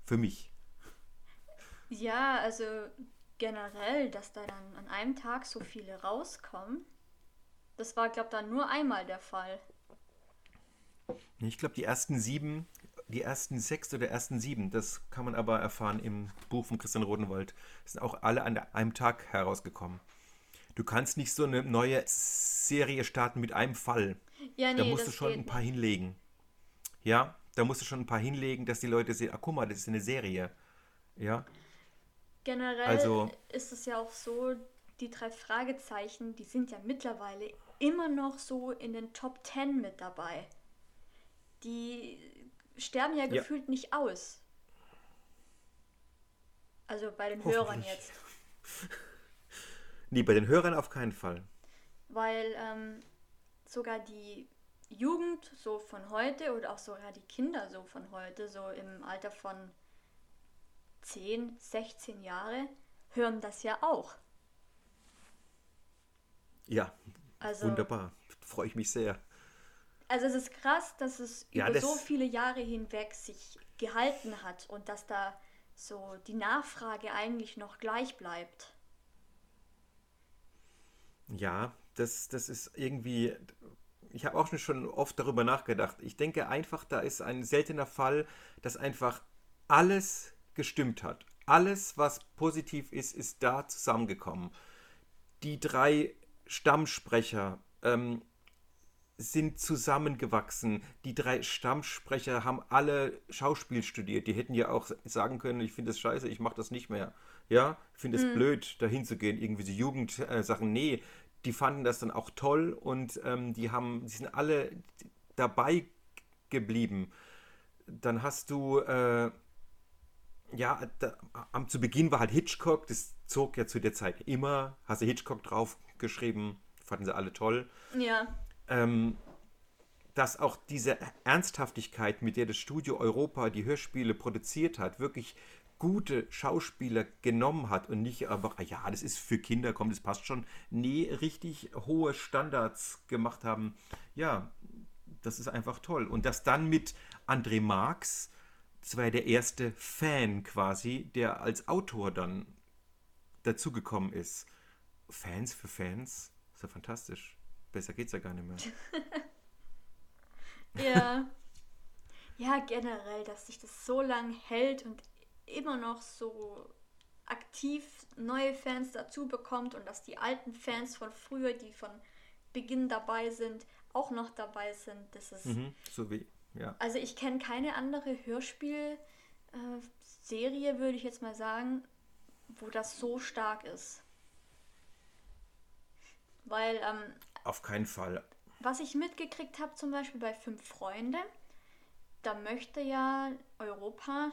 Für mich. Ja, also generell, dass da dann an einem Tag so viele rauskommen, das war, glaube ich, dann nur einmal der Fall. Ich glaube, die ersten sieben, die ersten sechs oder ersten sieben, das kann man aber erfahren im Buch von Christian Rodenwald, sind auch alle an einem Tag herausgekommen. Du kannst nicht so eine neue Serie starten mit einem Fall. Ja, nee, da musst du schon ein paar nicht. hinlegen. Ja, da musst du schon ein paar hinlegen, dass die Leute sehen, ah, guck mal, das ist eine Serie. Ja, Generell Also- ist es ja auch so, die drei Fragezeichen, die sind ja mittlerweile immer noch so in den Top 10 mit dabei. Die sterben ja, Ja. gefühlt nicht aus. Also bei den Hörern jetzt. nee, bei den Hörern auf keinen Fall. Weil ähm, sogar die Jugend so von heute oder auch sogar die Kinder so von heute, so im Alter von 10, 16 Jahre, hören das ja auch. Ja, Also, wunderbar. Freue ich mich sehr. also es ist krass, dass es Ja, über das- so viele Jahre hinweg sich gehalten hat und dass da so die Nachfrage eigentlich noch gleich bleibt. Ja, das, das ist irgendwie. Ich habe auch schon- schon oft darüber nachgedacht. Ich denke einfach, da ist ein seltener Fall, dass einfach alles gestimmt hat. Alles, was positiv ist, ist da zusammengekommen. Die drei Stammsprecher ähm, sind zusammengewachsen. Die drei Stammsprecher haben alle Schauspiel studiert. Die hätten ja auch sagen können, ich finde das scheiße, ich mache das nicht mehr. Ja, ich finde es blöd, dahin zu gehen, irgendwie so Jugendsachen. nee, die fanden das dann auch toll und ähm, die haben, die sind alle dabei geblieben. Dann hast du, äh, ja, da, am, zu Beginn war halt Hitchcock, das zog ja zu der Zeit immer, hast du Hitchcock draufgeschrieben, fanden sie alle toll Ja, ähm, dass auch diese Ernsthaftigkeit, mit der das Studio Europa die Hörspiele produziert hat, wirklich gute Schauspieler genommen hat und nicht einfach, ah ja, das ist für Kinder, komm, das passt schon. Nee, richtig hohe Standards gemacht haben. Ja, das ist einfach toll. Und das dann mit André Marx, das war ja der erste Fan quasi, der als Autor dann dazugekommen ist. Fans für Fans, ist ja fantastisch. Besser geht's ja gar nicht mehr. Ja. ja, generell, dass sich das so lang hält und immer noch so aktiv neue Fans dazu bekommt und dass die alten Fans von früher, die von Beginn dabei sind, auch noch dabei sind. Das ist. Mhm, so wie, ja. Also ich kenne keine andere Hörspielserie, äh, würde ich jetzt mal sagen, wo das so stark ist. Weil ähm, Auf keinen Fall. was ich mitgekriegt habe, zum Beispiel bei Fünf Freunde, da möchte ja Europa,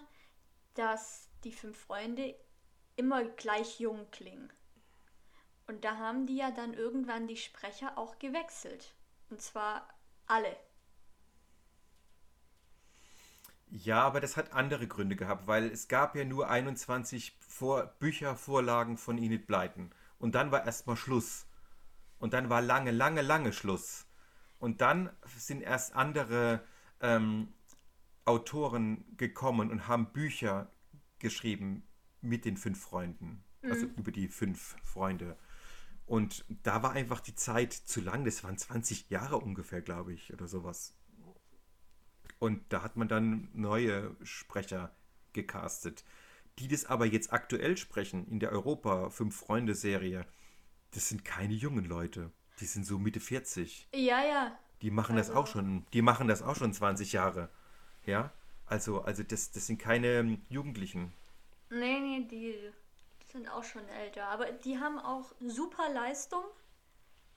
dass die fünf Freunde immer gleich jung klingen. Und da haben die ja dann irgendwann die Sprecher auch gewechselt. Und zwar alle. Ja, aber das hat andere Gründe gehabt, weil es gab ja nur 21 Vor Büchervorlagen von Enid Blyton. Und dann war erstmal Schluss. Und dann war lange, lange, lange Schluss. Und dann sind erst andere ähm, Autoren gekommen und haben Bücher geschrieben mit den fünf Freunden. Also über die fünf Freunde. Und da war einfach die Zeit zu lang. Das waren 20 Jahre ungefähr, glaube ich, oder sowas. Und da hat man dann neue Sprecher gecastet. Die das aber jetzt aktuell sprechen in der Europa Fünf-Freunde-Serie, das sind keine jungen Leute. Die sind so Mitte 40. Ja, ja. Die machen das Also- auch schon, die machen das auch schon 20 Jahre. Ja? Also, also das, das sind keine Jugendlichen. Nee, nee, die sind auch schon älter. Aber die haben auch super Leistung,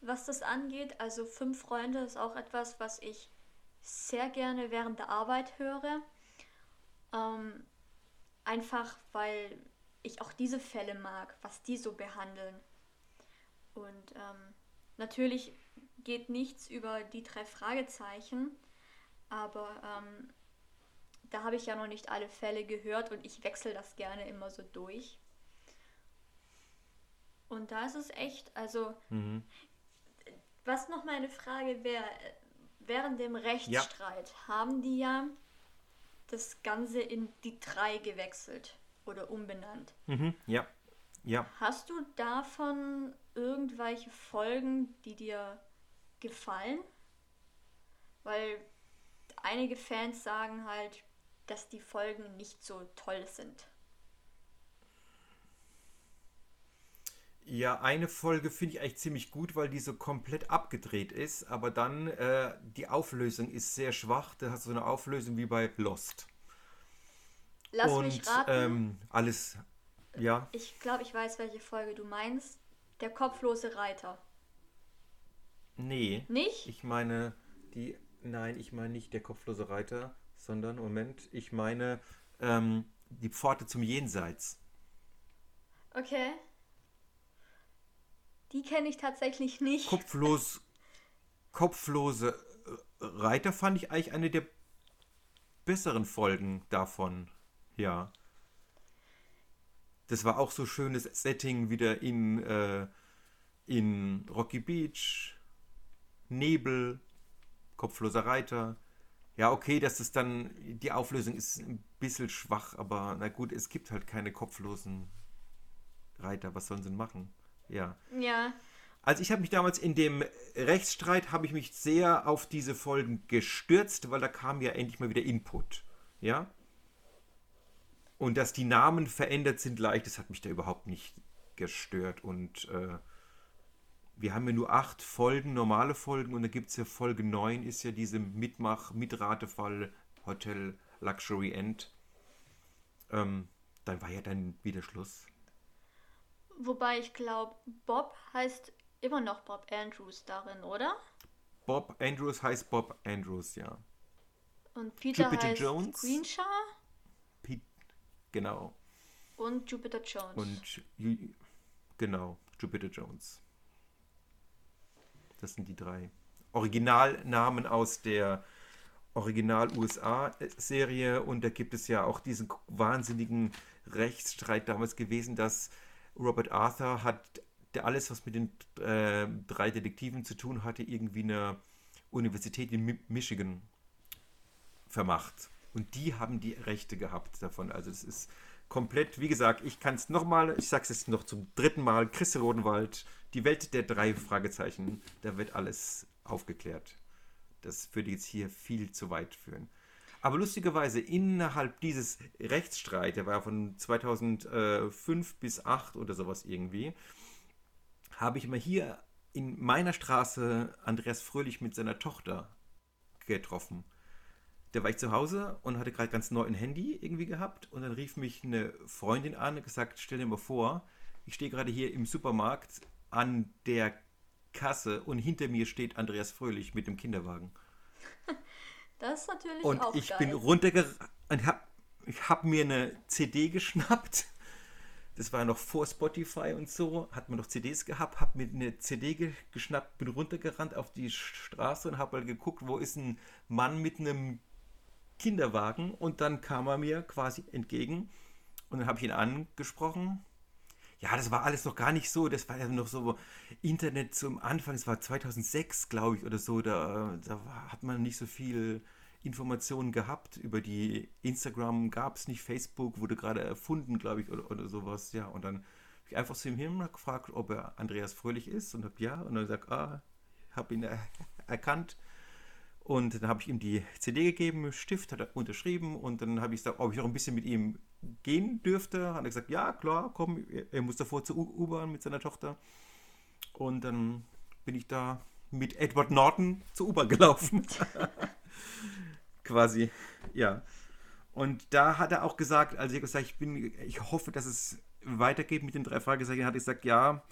was das angeht. Also Fünf Freunde ist auch etwas, was ich sehr gerne während der Arbeit höre. Ähm, einfach weil ich auch diese Fälle mag, was die so behandeln. Und ähm, natürlich geht nichts über die drei Fragezeichen, aber ähm, da habe ich ja noch nicht alle Fälle gehört und ich wechsle das gerne immer so durch. Und da ist es echt, also, mhm. was noch meine Frage wäre, während dem Rechtsstreit ja. haben die ja das Ganze in die drei gewechselt oder umbenannt. Mhm, ja. ja. Hast du davon irgendwelche Folgen, die dir gefallen? Weil einige Fans sagen halt, dass die Folgen nicht so toll sind. Ja, eine Folge finde ich eigentlich ziemlich gut, weil die so komplett abgedreht ist, aber dann äh, die Auflösung ist sehr schwach. Da hast du so eine Auflösung wie bei Lost. Lass Und, mich raten. Ähm, alles, ja. Ich glaube, ich weiß, welche Folge du meinst. Der kopflose Reiter. Nee. Nicht? Ich meine, die, nein, ich meine nicht der kopflose Reiter, sondern, Moment, ich meine ähm, die Pforte zum Jenseits. Okay. Die kenne ich tatsächlich nicht. Kopflos, kopflose äh, Reiter fand ich eigentlich eine der besseren Folgen davon. Ja. Das war auch so schönes Setting wieder in, äh, in Rocky Beach. Nebel, kopfloser Reiter. Ja, okay, dass es dann, die Auflösung ist ein bisschen schwach, aber na gut, es gibt halt keine kopflosen Reiter. Was sollen sie denn machen? Ja. Ja. Also ich habe mich damals in dem Rechtsstreit, habe ich mich sehr auf diese Folgen gestürzt, weil da kam ja endlich mal wieder Input. Ja. Und dass die Namen verändert sind leicht, das hat mich da überhaupt nicht gestört. Und äh, wir haben ja nur acht Folgen, normale Folgen, und da gibt es ja Folge 9, ist ja diese Mitmach-, Mitratefall Hotel Luxury End. Ähm, dann war ja dann wieder Schluss. Wobei ich glaube, Bob heißt immer noch Bob Andrews darin, oder? Bob Andrews heißt Bob Andrews, ja. Und Peter Jupiter heißt Jones. Greenshaw? Pete, genau. Und Jupiter Jones. Und genau, Jupiter Jones. Das sind die drei Originalnamen aus der Original-USA-Serie. Und da gibt es ja auch diesen wahnsinnigen Rechtsstreit damals gewesen, dass Robert Arthur hat alles, was mit den äh, drei Detektiven zu tun hatte, irgendwie eine Universität in Mi Michigan vermacht. Und die haben die Rechte gehabt davon. Also es ist komplett, wie gesagt, ich kann es nochmal, ich sage es jetzt noch zum dritten Mal, Christi Rodenwald, die Welt der drei Fragezeichen, da wird alles aufgeklärt. Das würde jetzt hier viel zu weit führen. Aber lustigerweise innerhalb dieses Rechtsstreit, der war von 2005 bis 2008 oder sowas irgendwie, habe ich mal hier in meiner Straße Andreas Fröhlich mit seiner Tochter getroffen. Da war ich zu Hause und hatte gerade ganz neu ein Handy irgendwie gehabt und dann rief mich eine Freundin an und gesagt, stell dir mal vor, ich stehe gerade hier im Supermarkt an der Kasse und hinter mir steht Andreas Fröhlich mit dem Kinderwagen. Das ist natürlich und auch ich geil. bin runtergerannt und hab, ich habe mir eine CD geschnappt. Das war noch vor Spotify und so, hat man noch CDs gehabt, habe mir eine CD ge geschnappt, bin runtergerannt auf die Straße und habe mal geguckt, wo ist ein Mann mit einem Kinderwagen und dann kam er mir quasi entgegen und dann habe ich ihn angesprochen. Ja, das war alles noch gar nicht so, das war ja noch so Internet zum Anfang, es war 2006, glaube ich, oder so, da, da hat man nicht so viel Informationen gehabt über die Instagram, gab es nicht, Facebook wurde gerade erfunden, glaube ich, oder, oder sowas, ja, und dann habe ich einfach zu ihm hin gefragt, ob er Andreas Fröhlich ist und habe ja, und dann gesagt, ah, habe ihn er erkannt und dann habe ich ihm die CD gegeben, Stift hat er unterschrieben und dann habe ich gesagt, ob ich auch ein bisschen mit ihm gehen dürfte. Hat er gesagt, ja, klar, komm, er muss davor zur U-Bahn mit seiner Tochter. Und dann bin ich da mit Edward Norton zur U-Bahn gelaufen. Quasi, ja. Und da hat er auch gesagt, also ich gesagt, ich bin, ich hoffe, dass es weitergeht mit den drei Fragezeichen, hat er gesagt, ja,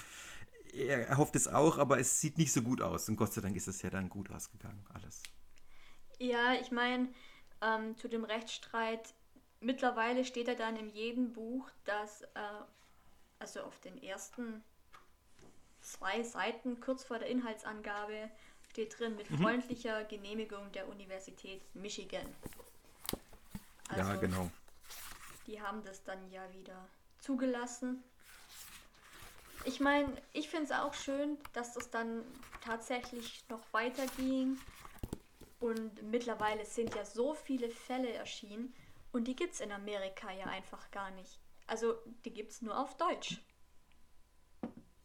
er hofft es auch, aber es sieht nicht so gut aus. Und Gott sei Dank ist es ja dann gut ausgegangen, alles. Ja, ich meine, ähm, zu dem Rechtsstreit, mittlerweile steht er dann in jedem Buch, dass, äh, also auf den ersten zwei Seiten, kurz vor der Inhaltsangabe, steht drin mit mhm. freundlicher Genehmigung der Universität Michigan. Also, ja, genau. Die haben das dann ja wieder zugelassen. Ich meine, ich finde es auch schön, dass das dann tatsächlich noch weiterging. Und mittlerweile sind ja so viele Fälle erschienen und die gibt es in Amerika ja einfach gar nicht. Also die gibt es nur auf Deutsch.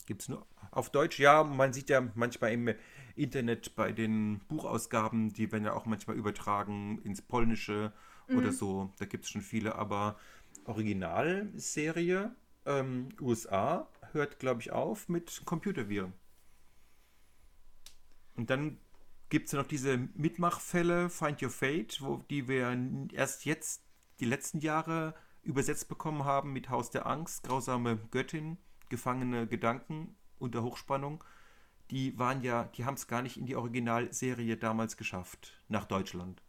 Gibt es nur auf Deutsch? Ja, man sieht ja manchmal im Internet bei den Buchausgaben, die werden ja auch manchmal übertragen ins Polnische mhm. oder so. Da gibt es schon viele, aber Originalserie ähm, USA hört, glaube ich, auf mit Computerviren. Und dann gibt es ja noch diese Mitmachfälle, Find Your Fate, wo die wir erst jetzt die letzten Jahre übersetzt bekommen haben mit Haus der Angst, grausame Göttin, gefangene Gedanken unter Hochspannung. Die waren ja, die haben es gar nicht in die Originalserie damals geschafft, nach Deutschland.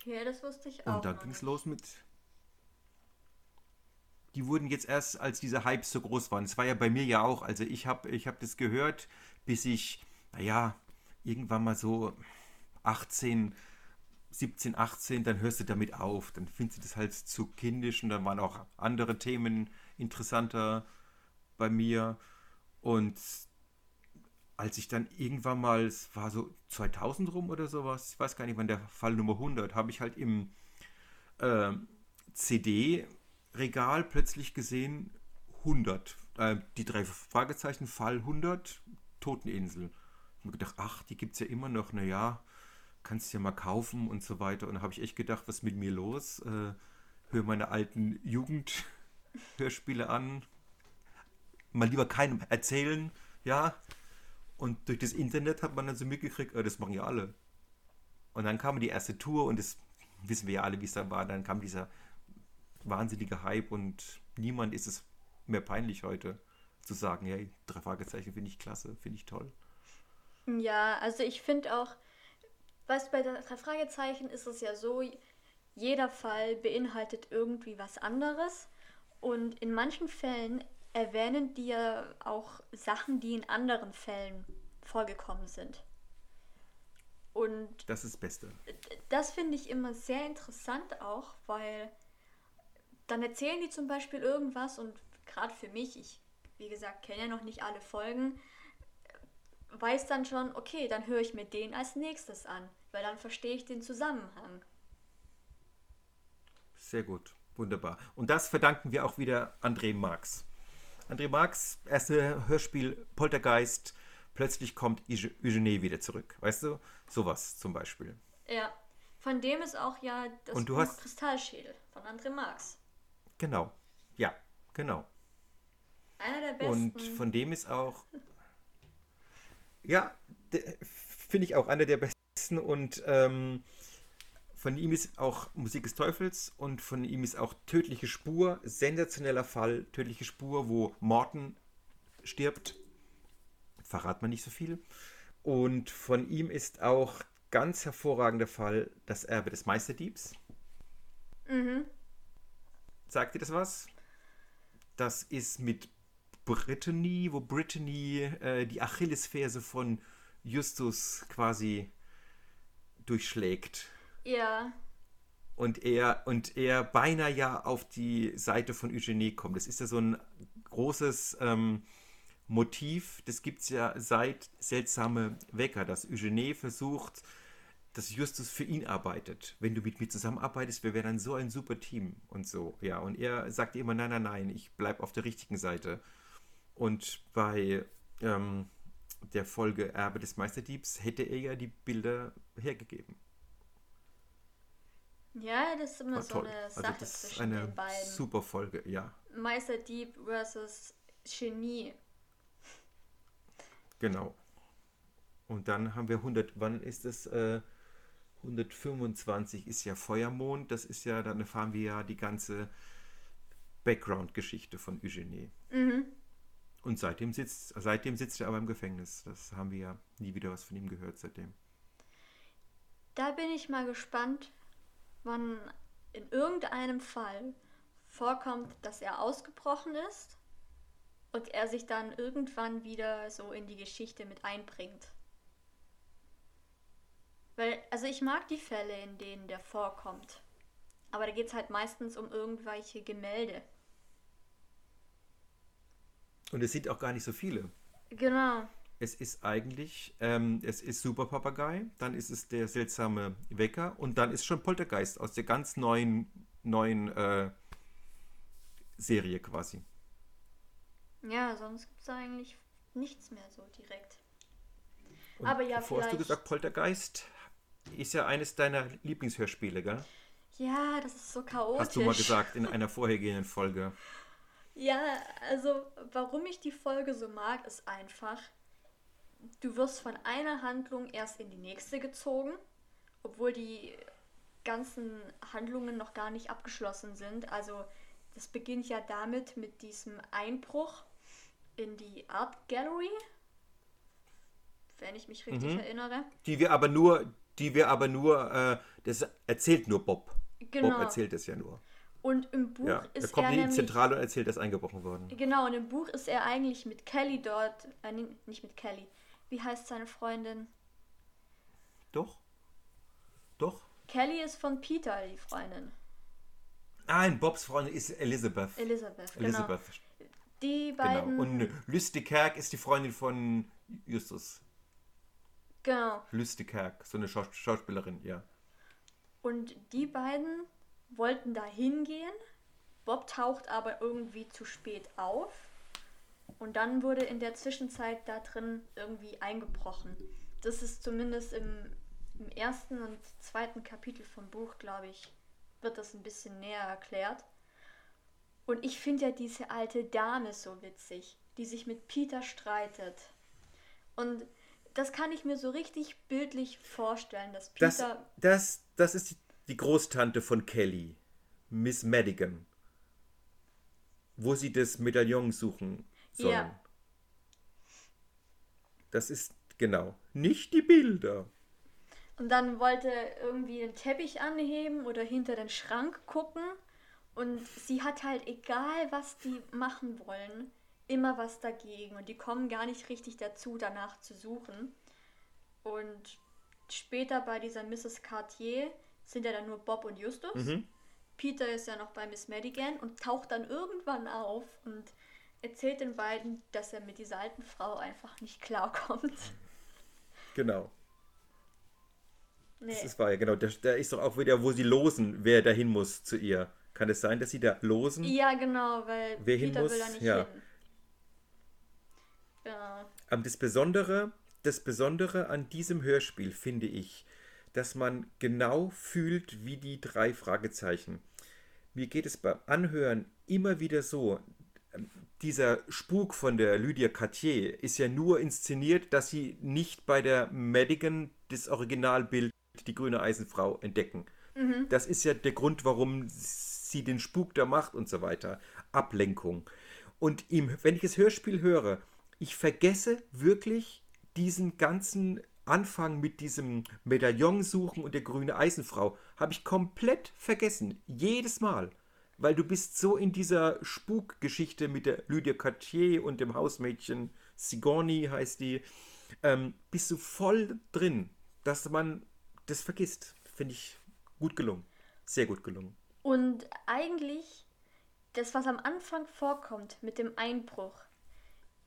Okay, das wusste ich auch. Und da ging es los mit die wurden jetzt erst, als diese Hypes so groß waren. Das war ja bei mir ja auch. Also ich habe ich hab das gehört, bis ich, naja, irgendwann mal so 18, 17, 18, dann hörst du damit auf. Dann findest du das halt zu kindisch und dann waren auch andere Themen interessanter bei mir. Und als ich dann irgendwann mal, es war so 2000 rum oder sowas, ich weiß gar nicht, wann der Fall Nummer 100, habe ich halt im äh, CD Regal plötzlich gesehen 100. Äh, die drei Fragezeichen, Fall 100, Toteninsel. Ich habe gedacht, ach, die gibt es ja immer noch. Naja, kannst du ja mal kaufen und so weiter. Und da habe ich echt gedacht, was ist mit mir los? Äh, höre meine alten Jugendhörspiele an. Mal lieber keinem erzählen, ja. Und durch das Internet hat man dann so mitgekriegt, äh, das machen ja alle. Und dann kam die erste Tour und das wissen wir ja alle, wie es da war. Dann kam dieser wahnsinniger Hype und niemand ist es mehr peinlich heute zu sagen, hey, drei Fragezeichen finde ich klasse, finde ich toll. Ja, also ich finde auch, was bei drei Fragezeichen ist es ja so, jeder Fall beinhaltet irgendwie was anderes und in manchen Fällen erwähnen die ja auch Sachen, die in anderen Fällen vorgekommen sind. Und das ist das Beste. Das finde ich immer sehr interessant auch, weil dann erzählen die zum Beispiel irgendwas und gerade für mich, ich, wie gesagt, kenne ja noch nicht alle Folgen, weiß dann schon, okay, dann höre ich mir den als nächstes an, weil dann verstehe ich den Zusammenhang. Sehr gut, wunderbar. Und das verdanken wir auch wieder André Marx. André Marx, erste Hörspiel Poltergeist, plötzlich kommt Eugenie wieder zurück. Weißt du? Sowas zum Beispiel. Ja, von dem ist auch ja das Und du Buch hast... Kristallschädel von André Marx. Genau. Ja, genau. Einer der besten. Und von dem ist auch. Ja, finde ich auch einer der besten. Und ähm, von ihm ist auch Musik des Teufels und von ihm ist auch Tödliche Spur. Sensationeller Fall. Tödliche Spur, wo Morton stirbt. Verrat man nicht so viel. Und von ihm ist auch ganz hervorragender Fall Das Erbe des Meisterdiebs. Mhm. Sagt dir das was? Das ist mit Brittany, wo Brittany äh, die Achillesferse von Justus quasi durchschlägt. Ja. Und er, und er beinahe ja auf die Seite von Eugenie kommt. Das ist ja so ein großes ähm, Motiv, das gibt es ja seit Seltsame Wecker, dass Eugenie versucht, dass Justus für ihn arbeitet. Wenn du mit mir zusammenarbeitest, wir wären dann so ein super Team und so. Ja, und er sagt immer, nein, nein, nein, ich bleibe auf der richtigen Seite. Und bei ähm, der Folge Erbe des Meisterdiebs hätte er ja die Bilder hergegeben. Ja, das ist immer War so toll. eine also Sache also das zwischen eine den beiden. Super Folge, ja. Meisterdieb versus Genie. Genau. Und dann haben wir 100, wann ist das? Äh, 125 ist ja Feuermond, das ist ja, dann erfahren wir ja die ganze Background-Geschichte von Eugenie. Mhm. Und seitdem sitzt, seitdem sitzt er aber im Gefängnis. Das haben wir ja nie wieder was von ihm gehört seitdem. Da bin ich mal gespannt, wann in irgendeinem Fall vorkommt, dass er ausgebrochen ist und er sich dann irgendwann wieder so in die Geschichte mit einbringt. Weil, also ich mag die Fälle, in denen der vorkommt. Aber da geht es halt meistens um irgendwelche Gemälde. Und es sind auch gar nicht so viele. Genau. Es ist eigentlich, ähm, es ist Super Papagei, dann ist es der seltsame Wecker und dann ist schon Poltergeist aus der ganz neuen, neuen äh, Serie quasi. Ja, sonst gibt es eigentlich nichts mehr so direkt. Und Aber ja, Bevor hast du vielleicht- gesagt, Poltergeist ist ja eines deiner Lieblingshörspiele, gell? Ja, das ist so chaotisch. Hast du mal gesagt in einer vorhergehenden Folge. Ja, also warum ich die Folge so mag, ist einfach, du wirst von einer Handlung erst in die nächste gezogen, obwohl die ganzen Handlungen noch gar nicht abgeschlossen sind. Also das beginnt ja damit mit diesem Einbruch in die Art Gallery, wenn ich mich richtig Mhm. erinnere. Die wir aber nur, die wir aber nur, äh, das erzählt nur Bob. Genau. Bob erzählt es ja nur. Und im Buch Ja, er ist kommt er in die nämlich Zentrale und erzählt, dass eingebrochen worden. Genau, und im Buch ist er eigentlich mit Kelly dort, äh, nicht mit Kelly. Wie heißt seine Freundin? Doch? Doch? Kelly ist von Peter, die Freundin. Nein, Bobs Freundin ist Elizabeth. Elisabeth, genau. Elizabeth, Die genau. beiden. Und Lüstekerk ist die Freundin von Justus. genau. Lüstekerk, so eine Schaus Schauspielerin, ja. Und die beiden wollten da hingehen. Bob taucht aber irgendwie zu spät auf. Und dann wurde in der Zwischenzeit da drin irgendwie eingebrochen. Das ist zumindest im, im ersten und zweiten Kapitel vom Buch, glaube ich, wird das ein bisschen näher erklärt. Und ich finde ja diese alte Dame so witzig, die sich mit Peter streitet. Und das kann ich mir so richtig bildlich vorstellen, dass Das, Peter das, das ist die, die Großtante von Kelly, Miss Madigan. Wo sie das Medaillon suchen sollen. Ja. Das ist, genau, nicht die Bilder. Und dann wollte irgendwie den Teppich anheben oder hinter den Schrank gucken. Und sie hat halt, egal was die machen wollen, immer was dagegen. Und die kommen gar nicht richtig dazu, danach zu suchen. Und später bei dieser Mrs. Cartier sind ja dann nur Bob und Justus. Mhm. Peter ist ja noch bei Miss Madigan und taucht dann irgendwann auf und erzählt den beiden, dass er mit dieser alten Frau einfach nicht klarkommt. Genau. Nee. Das ist wahr, ja, genau. Da, da ist doch auch wieder, wo sie losen, wer dahin muss zu ihr. Kann es sein, dass sie da losen? Ja, genau, weil Wer hin Peter muss, will da nicht ja. hin. Ja. Aber das Besondere, das Besondere an diesem Hörspiel finde ich, dass man genau fühlt wie die drei Fragezeichen. Mir geht es beim Anhören immer wieder so, ähm, dieser Spuk von der Lydia Cartier ist ja nur inszeniert, dass sie nicht bei der Madigan das Originalbild, die grüne Eisenfrau, entdecken. Das ist ja der Grund, warum sie den Spuk da macht und so weiter. Ablenkung. Und im, wenn ich das Hörspiel höre, ich vergesse wirklich diesen ganzen Anfang mit diesem Medaillon suchen und der grüne Eisenfrau. Habe ich komplett vergessen. Jedes Mal. Weil du bist so in dieser Spukgeschichte mit der Lydia Cartier und dem Hausmädchen Sigourney heißt die, ähm, bist du voll drin, dass man das vergisst. Finde ich gut gelungen. Sehr gut gelungen. Und eigentlich, das, was am Anfang vorkommt mit dem Einbruch,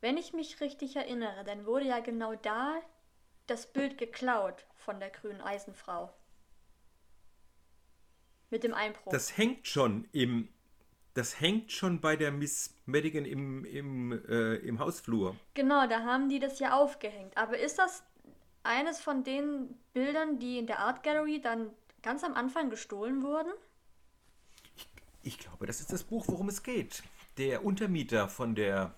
wenn ich mich richtig erinnere, dann wurde ja genau da das Bild geklaut von der grünen Eisenfrau. Mit dem Einbruch. Das hängt schon im. Das hängt schon bei der Miss Madigan im, im, äh, im Hausflur. genau, da haben die das ja aufgehängt. Aber ist das eines von den Bildern, die in der Art Gallery dann ganz am Anfang gestohlen wurden? Ich glaube, das ist das Buch, worum es geht. Der Untermieter von der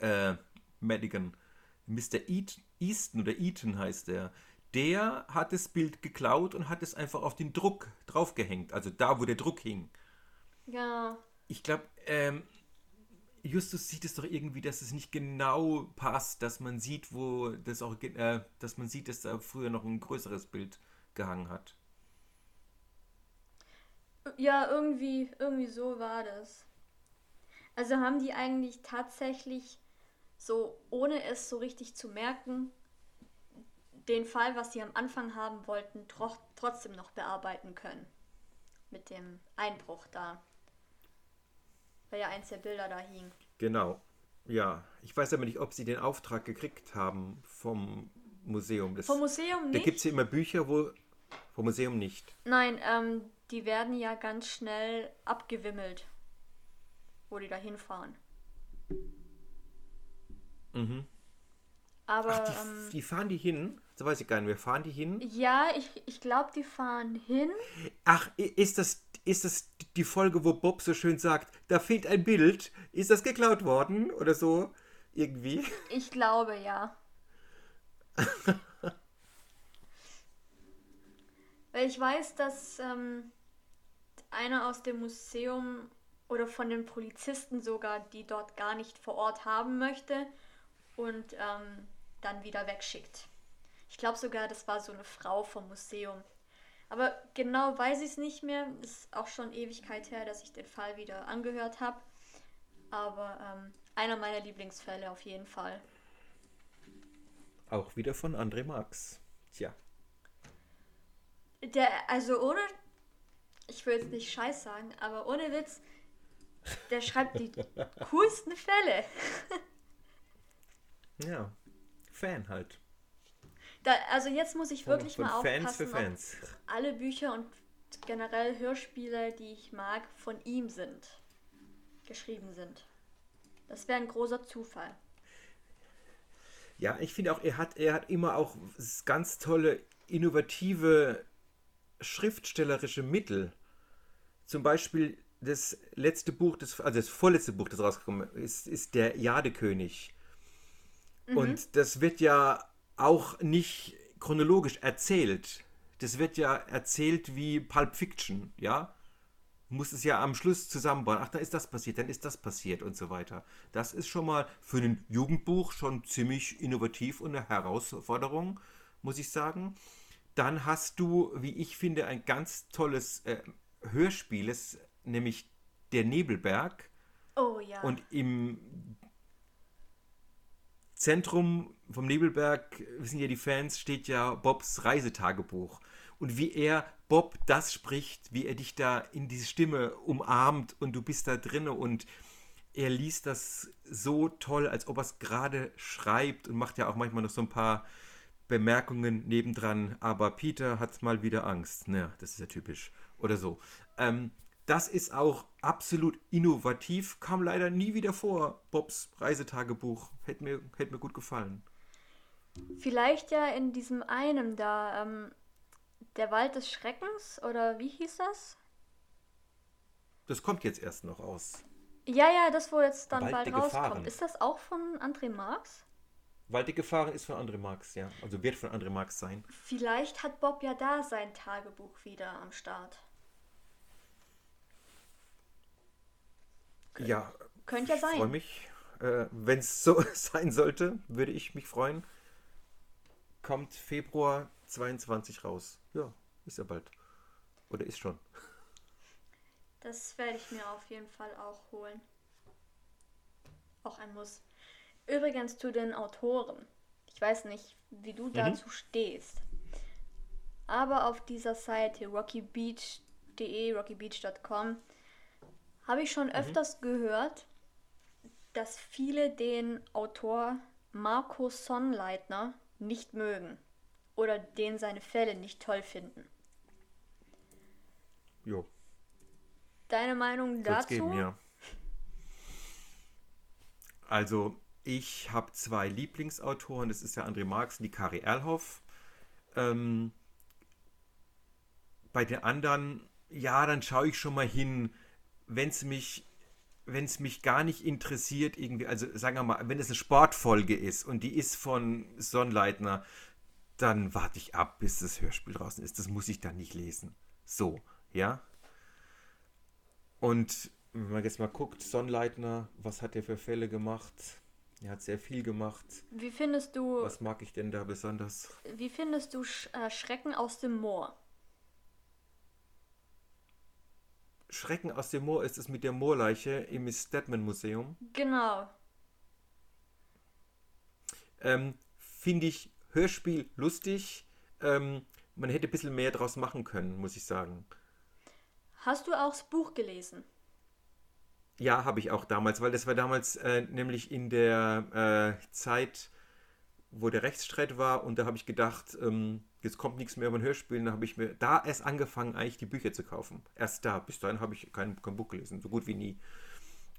äh, Madigan, Mr. Eat, Easton oder Eaton heißt er, der hat das Bild geklaut und hat es einfach auf den Druck draufgehängt. Also da, wo der Druck hing. Ja. Ich glaube, ähm, Justus sieht es doch irgendwie, dass es nicht genau passt, dass man sieht, wo das auch, äh, dass man sieht, dass da früher noch ein größeres Bild gehangen hat. Ja, irgendwie, irgendwie so war das. Also haben die eigentlich tatsächlich so, ohne es so richtig zu merken, den Fall, was sie am Anfang haben wollten, tro trotzdem noch bearbeiten können. Mit dem Einbruch da. Weil ja eins der Bilder da hing. Genau. Ja, ich weiß aber nicht, ob sie den Auftrag gekriegt haben vom Museum. Das, Vom Museum Da nicht? gibt es ja immer Bücher, wo. Vom Museum nicht. Nein, ähm, die werden ja ganz schnell abgewimmelt, wo die da hinfahren. Mhm. Aber Ach, die, ähm, die fahren die hin? So weiß ich gar nicht mehr. Fahren die hin? ja, ich, ich glaube, die fahren hin. Ach, ist das, ist das die Folge, wo Bob so schön sagt, da fehlt ein Bild? Ist das geklaut worden? Oder so? Irgendwie? Ich glaube ja. Weil ich weiß, dass ähm, einer aus dem Museum oder von den Polizisten sogar, die dort gar nicht vor Ort haben möchte und ähm, dann wieder wegschickt. Ich glaube sogar, das war so eine Frau vom Museum. Aber genau weiß ich es nicht mehr. Ist auch schon Ewigkeit her, dass ich den Fall wieder angehört habe. Aber ähm, einer meiner Lieblingsfälle auf jeden Fall. Auch wieder von André Marx. Tja. Der, also ohne, ich will jetzt nicht Scheiß sagen, aber ohne Witz, der schreibt die coolsten Fälle. Ja. Fan halt. Da, also jetzt muss ich wirklich von mal Fans aufpassen, für Fans. ob alle Bücher und generell Hörspiele, die ich mag, von ihm sind, geschrieben sind. Das wäre ein großer Zufall. Ja, ich finde auch, er hat, er hat immer auch ganz tolle, innovative schriftstellerische Mittel. Zum Beispiel das letzte Buch, das, also das vorletzte Buch, das rausgekommen ist, ist der Jadekönig. Und das wird ja auch nicht chronologisch erzählt. Das wird ja erzählt wie Pulp Fiction, ja? muss es ja am Schluss zusammenbauen. Ach, da ist das passiert, dann ist das passiert und so weiter. Das ist schon mal für ein Jugendbuch schon ziemlich innovativ und eine Herausforderung, muss ich sagen. Dann hast du, wie ich finde, ein ganz tolles äh, Hörspiel, nämlich Der Nebelberg. Oh ja. Und im Zentrum vom Nebelberg, wissen ja die Fans, steht ja Bobs Reisetagebuch. Und wie er Bob das spricht, wie er dich da in diese Stimme umarmt und du bist da drinne und er liest das so toll, als ob er es gerade schreibt und macht ja auch manchmal noch so ein paar Bemerkungen nebendran. Aber Peter hat mal wieder Angst. Naja, das ist ja typisch. Oder so. Ähm, das ist auch absolut innovativ, kam leider nie wieder vor. Bobs Reisetagebuch hätte mir, hätte mir gut gefallen. Vielleicht ja in diesem einen da, ähm, der Wald des Schreckens, oder wie hieß das? Das kommt jetzt erst noch aus. Ja, ja, das, wo jetzt dann Wald bald rauskommt. Gefahren. Ist das auch von André Marx? Wald der Gefahren ist von André Marx, ja. Also wird von André Marx sein. Vielleicht hat Bob ja da sein Tagebuch wieder am Start. Ja, Könnte ja ich freue sein. mich. Äh, Wenn es so sein sollte, würde ich mich freuen. Kommt Februar 22 raus. Ja, ist ja bald. Oder ist schon. Das werde ich mir auf jeden Fall auch holen. Auch ein Muss. Übrigens zu den Autoren. Ich weiß nicht, wie du dazu stehst. Aber auf dieser Seite rockybeach.de, rockybeach.com, habe ich schon öfters gehört, dass viele den Autor Marco Sonnleitner nicht mögen oder den seine Fälle nicht toll finden. Jo, Deine Meinung dazu? geben, ja. Also, ich habe zwei Lieblingsautoren. Das ist der André Marx und die Kari Erlhoff. Ähm, bei den anderen, ja, dann schaue ich schon mal hin, wenn es mich, wenn es mich gar nicht interessiert, irgendwie, also sagen wir mal, wenn es eine Sportfolge ist und die ist von Sonnleitner, dann warte ich ab, bis das Hörspiel draußen ist. Das muss ich dann nicht lesen. So, ja. Und wenn man jetzt mal guckt, Sonnleitner, was hat er für Fälle gemacht? Er hat sehr viel gemacht. Wie findest du, Was mag ich denn da besonders? wie findest du äh, Schrecken aus dem Moor? Schrecken aus dem Moor ist es mit der Moorleiche im Stedman Museum. Genau. Ähm, Finde ich Hörspiel lustig. Ähm, man hätte ein bisschen mehr draus machen können, muss ich sagen. Hast du auch das Buch gelesen? Ja, habe ich auch damals, weil das war damals äh, nämlich in der äh, Zeit, wo der Rechtsstreit war und da habe ich gedacht, ähm, jetzt kommt nichts mehr über ein Hörspiel. Da habe ich mir da erst angefangen, eigentlich die Bücher zu kaufen. Erst da. Bis dahin habe ich kein, kein Buch gelesen, so gut wie nie.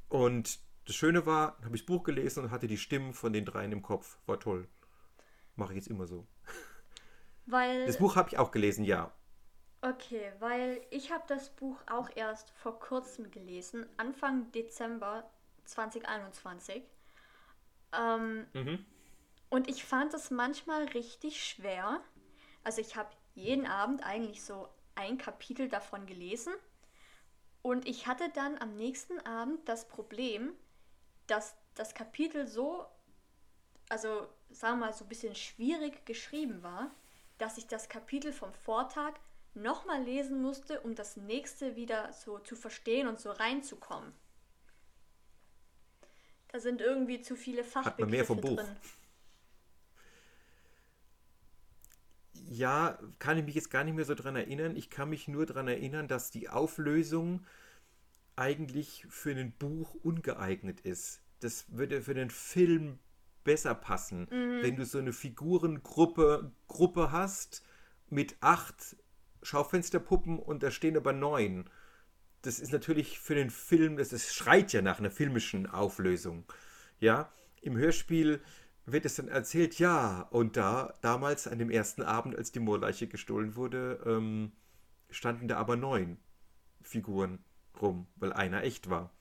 Und das Schöne war, habe ich das Buch gelesen und hatte die Stimmen von den dreien im Kopf. War toll. Mache ich jetzt immer so. Weil. Das Buch habe ich auch gelesen, ja. Okay, weil ich habe das Buch auch erst vor kurzem gelesen, Anfang Dezember 2021. Ähm, Mhm. Und ich fand es manchmal richtig schwer. Also ich habe jeden Abend eigentlich so ein Kapitel davon gelesen. Und ich hatte dann am nächsten Abend das Problem, dass das Kapitel so, also sagen wir mal, so ein bisschen schwierig geschrieben war, dass ich das Kapitel vom Vortag nochmal lesen musste, um das nächste wieder so zu verstehen und so reinzukommen. Da sind irgendwie zu viele man mehr Fachbegriffe vom Buch. drin. Ja, kann ich mich jetzt gar nicht mehr so dran erinnern. Ich kann mich nur dran erinnern, dass die Auflösung eigentlich für ein Buch ungeeignet ist. Das würde für den Film besser passen, wenn du so eine Figurengruppe Gruppe hast mit acht Schaufensterpuppen und da stehen aber neun. Das ist natürlich für den Film, das ist, schreit ja nach einer filmischen Auflösung. Ja, im Hörspiel wird es dann erzählt, ja, und da, damals an dem ersten Abend, als die Moorleiche gestohlen wurde, ähm, standen da aber neun Figuren rum, weil einer echt war.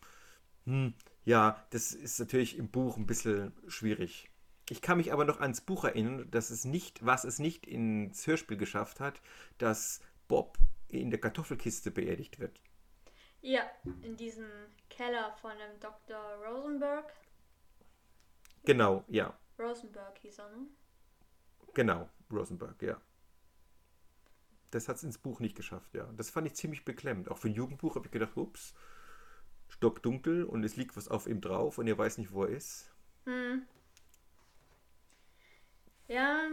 Hm, ja, das ist natürlich im Buch ein bisschen schwierig. Ich kann mich aber noch ans Buch erinnern, dass es nicht, was es nicht ins Hörspiel geschafft hat, dass Bob in der Kartoffelkiste beerdigt wird. Ja, in diesem Keller von dem Dr. Rosenberg. Genau, ja, Rosenberg hieß er, ne? genau, Rosenberg, ja. Das hat es ins Buch nicht geschafft, ja. Das fand ich ziemlich beklemmt. Auch für ein Jugendbuch habe ich gedacht, ups, stockdunkel und es liegt was auf ihm drauf und er weiß nicht, wo er ist. Hm. Ja,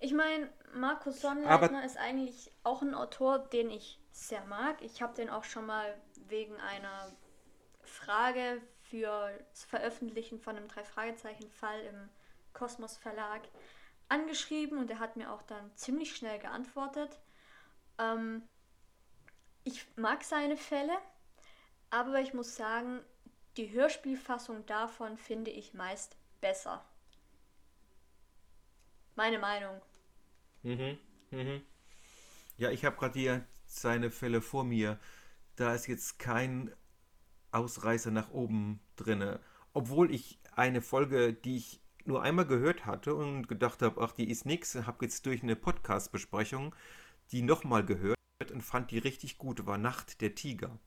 ich meine, Markus Sonnleitner Aber- ist eigentlich auch ein Autor, den ich sehr mag. Ich habe den auch schon mal wegen einer Frage für das Veröffentlichen von einem Drei-Fragezeichen-Fall im Kosmos Verlag angeschrieben und er hat mir auch dann ziemlich schnell geantwortet. Ähm, ich mag seine Fälle, aber ich muss sagen, die Hörspielfassung davon finde ich meist besser. Meine Meinung. Mhm, mhm. Ja, ich habe gerade hier seine Fälle vor mir. Da ist jetzt kein Ausreißer nach oben drinne. Obwohl ich eine Folge, die ich nur einmal gehört hatte und gedacht habe, ach, die ist nix, habe jetzt durch eine Podcast-Besprechung die nochmal gehört und fand die richtig gut. War Nacht der Tiger.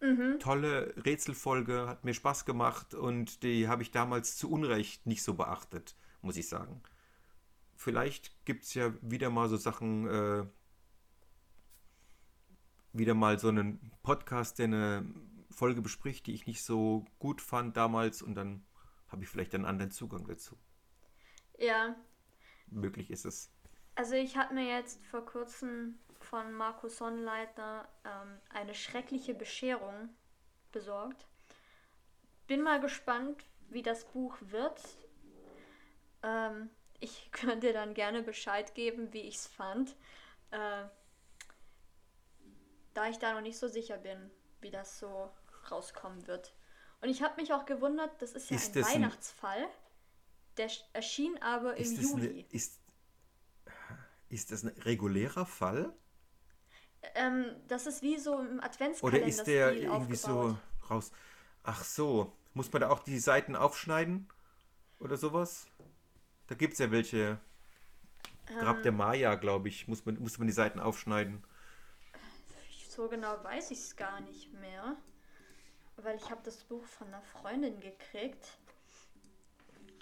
Mhm. Tolle Rätselfolge, hat mir Spaß gemacht und die habe ich damals zu Unrecht nicht so beachtet, muss ich sagen. Vielleicht gibt es ja wieder mal so Sachen, äh, wieder mal so einen Podcast, der eine Folge bespricht, die ich nicht so gut fand damals und dann habe ich vielleicht einen anderen Zugang dazu. Ja, Möglich ist es. also ich habe mir jetzt vor kurzem von Markus Sonnleitner ähm, eine schreckliche Bescherung besorgt. Bin mal gespannt, wie das Buch wird. Ähm, ich könnte dann gerne Bescheid geben, wie ich es fand. Äh, da ich da noch nicht so sicher bin, wie das so rauskommen wird. Und ich habe mich auch gewundert, das ist ja Ist ein das ein- Weihnachtsfall. Der sch- erschien aber im Ist das, eine, Juli. ist, ist das ein regulärer Fall? Ähm, das ist wie so im Oder Adventskalender ist der irgendwie so aufgebaut. raus? Ach so, muss man da auch die Seiten aufschneiden? Oder sowas? Da gibt es ja welche. Grab Ähm. der Maya, glaube ich, muss man, muss man die Seiten aufschneiden. So genau weiß ich es gar nicht mehr. Weil ich habe das Buch von einer Freundin gekriegt.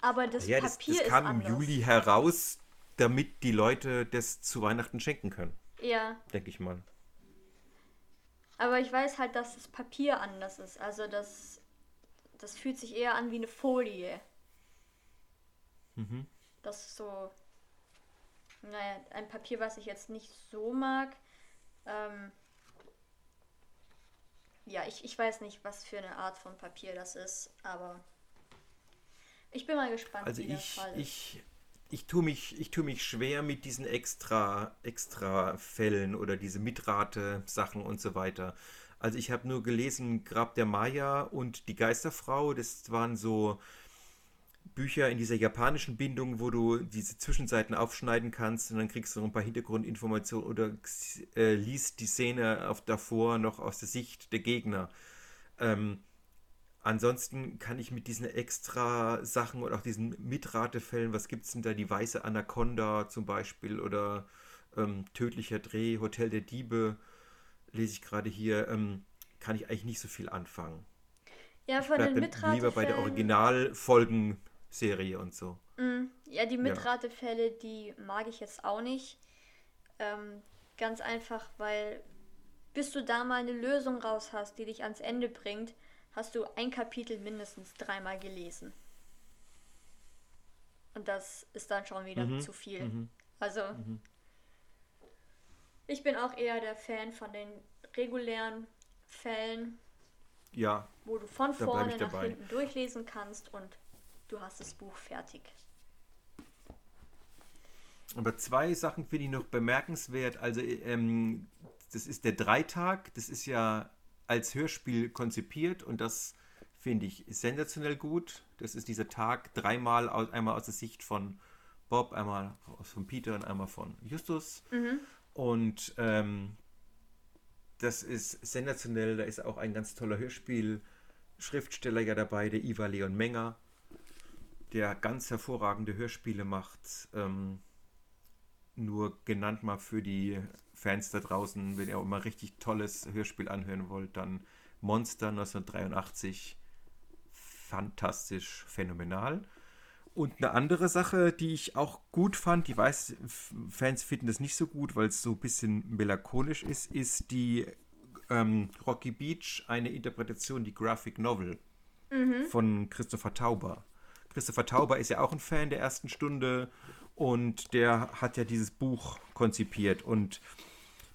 Aber das ja, das, Papier das kam ist im anders. Juli heraus, damit die Leute das zu Weihnachten schenken können, Ja, denke ich mal. Aber ich weiß halt, dass das Papier anders ist. Also das, das fühlt sich eher an wie eine Folie. Mhm. Das ist so, naja, ein Papier, was ich jetzt nicht so mag. Ähm, ja, ich, ich weiß nicht, was für eine Art von Papier das ist, aber ich bin mal gespannt, Also wie ich, Fall ist. ich, ich tue mich, ich tue mich schwer mit diesen extra, extra Fällen oder diese Mitrate-Sachen und so weiter. Also ich habe nur gelesen, Grab der Maya und die Geisterfrau, das waren so Bücher in dieser japanischen Bindung, wo du diese Zwischenseiten aufschneiden kannst und dann kriegst du noch ein paar Hintergrundinformationen oder äh, liest die Szene auf davor noch aus der Sicht der Gegner. Ähm, ansonsten kann ich mit diesen extra Sachen und auch diesen Mitratefällen, was gibt es denn da, die weiße Anaconda zum Beispiel oder ähm, tödlicher Dreh, Hotel der Diebe, lese ich gerade hier, ähm, kann ich eigentlich nicht so viel anfangen. ja, von Bleib den dann lieber bei der Mitratefällen. Originalfolgenserie und so. Mm, Ja, die Mitratefälle, die mag ich jetzt auch nicht. Ähm, ganz einfach, weil bis du da mal eine Lösung raus hast, die dich ans Ende bringt, hast du ein Kapitel mindestens dreimal gelesen. Und das ist dann schon wieder Mhm, zu viel. mhm. Also, ich bin auch eher der Fan von den regulären Fällen, Ja, wo du von vorne nach hinten durchlesen kannst und du hast das Buch fertig. Aber zwei Sachen finde ich noch bemerkenswert. Also, ähm, das ist der Dreitag. Das ist ja als Hörspiel konzipiert und das finde ich sensationell gut. Das ist dieser Tag dreimal, aus, einmal aus der Sicht von Bob, einmal von Peter und einmal von Justus. Und ähm, das ist sensationell. Da ist auch ein ganz toller Hörspiel-Schriftsteller ja dabei, der Ivar Leon Menger, der ganz hervorragende Hörspiele macht. Ähm, nur genannt mal für die Fans da draußen, wenn ihr auch mal richtig tolles Hörspiel anhören wollt, dann Monster 1983. Fantastisch, phänomenal. Und eine andere Sache, die ich auch gut fand, die weiß, Fans finden das nicht so gut, weil es so ein bisschen melancholisch ist, ist die ähm, Rocky Beach, eine Interpretation, die Graphic Novel von Christopher Tauber. Christopher Tauber ist ja auch ein Fan der ersten Stunde und der hat ja dieses Buch konzipiert und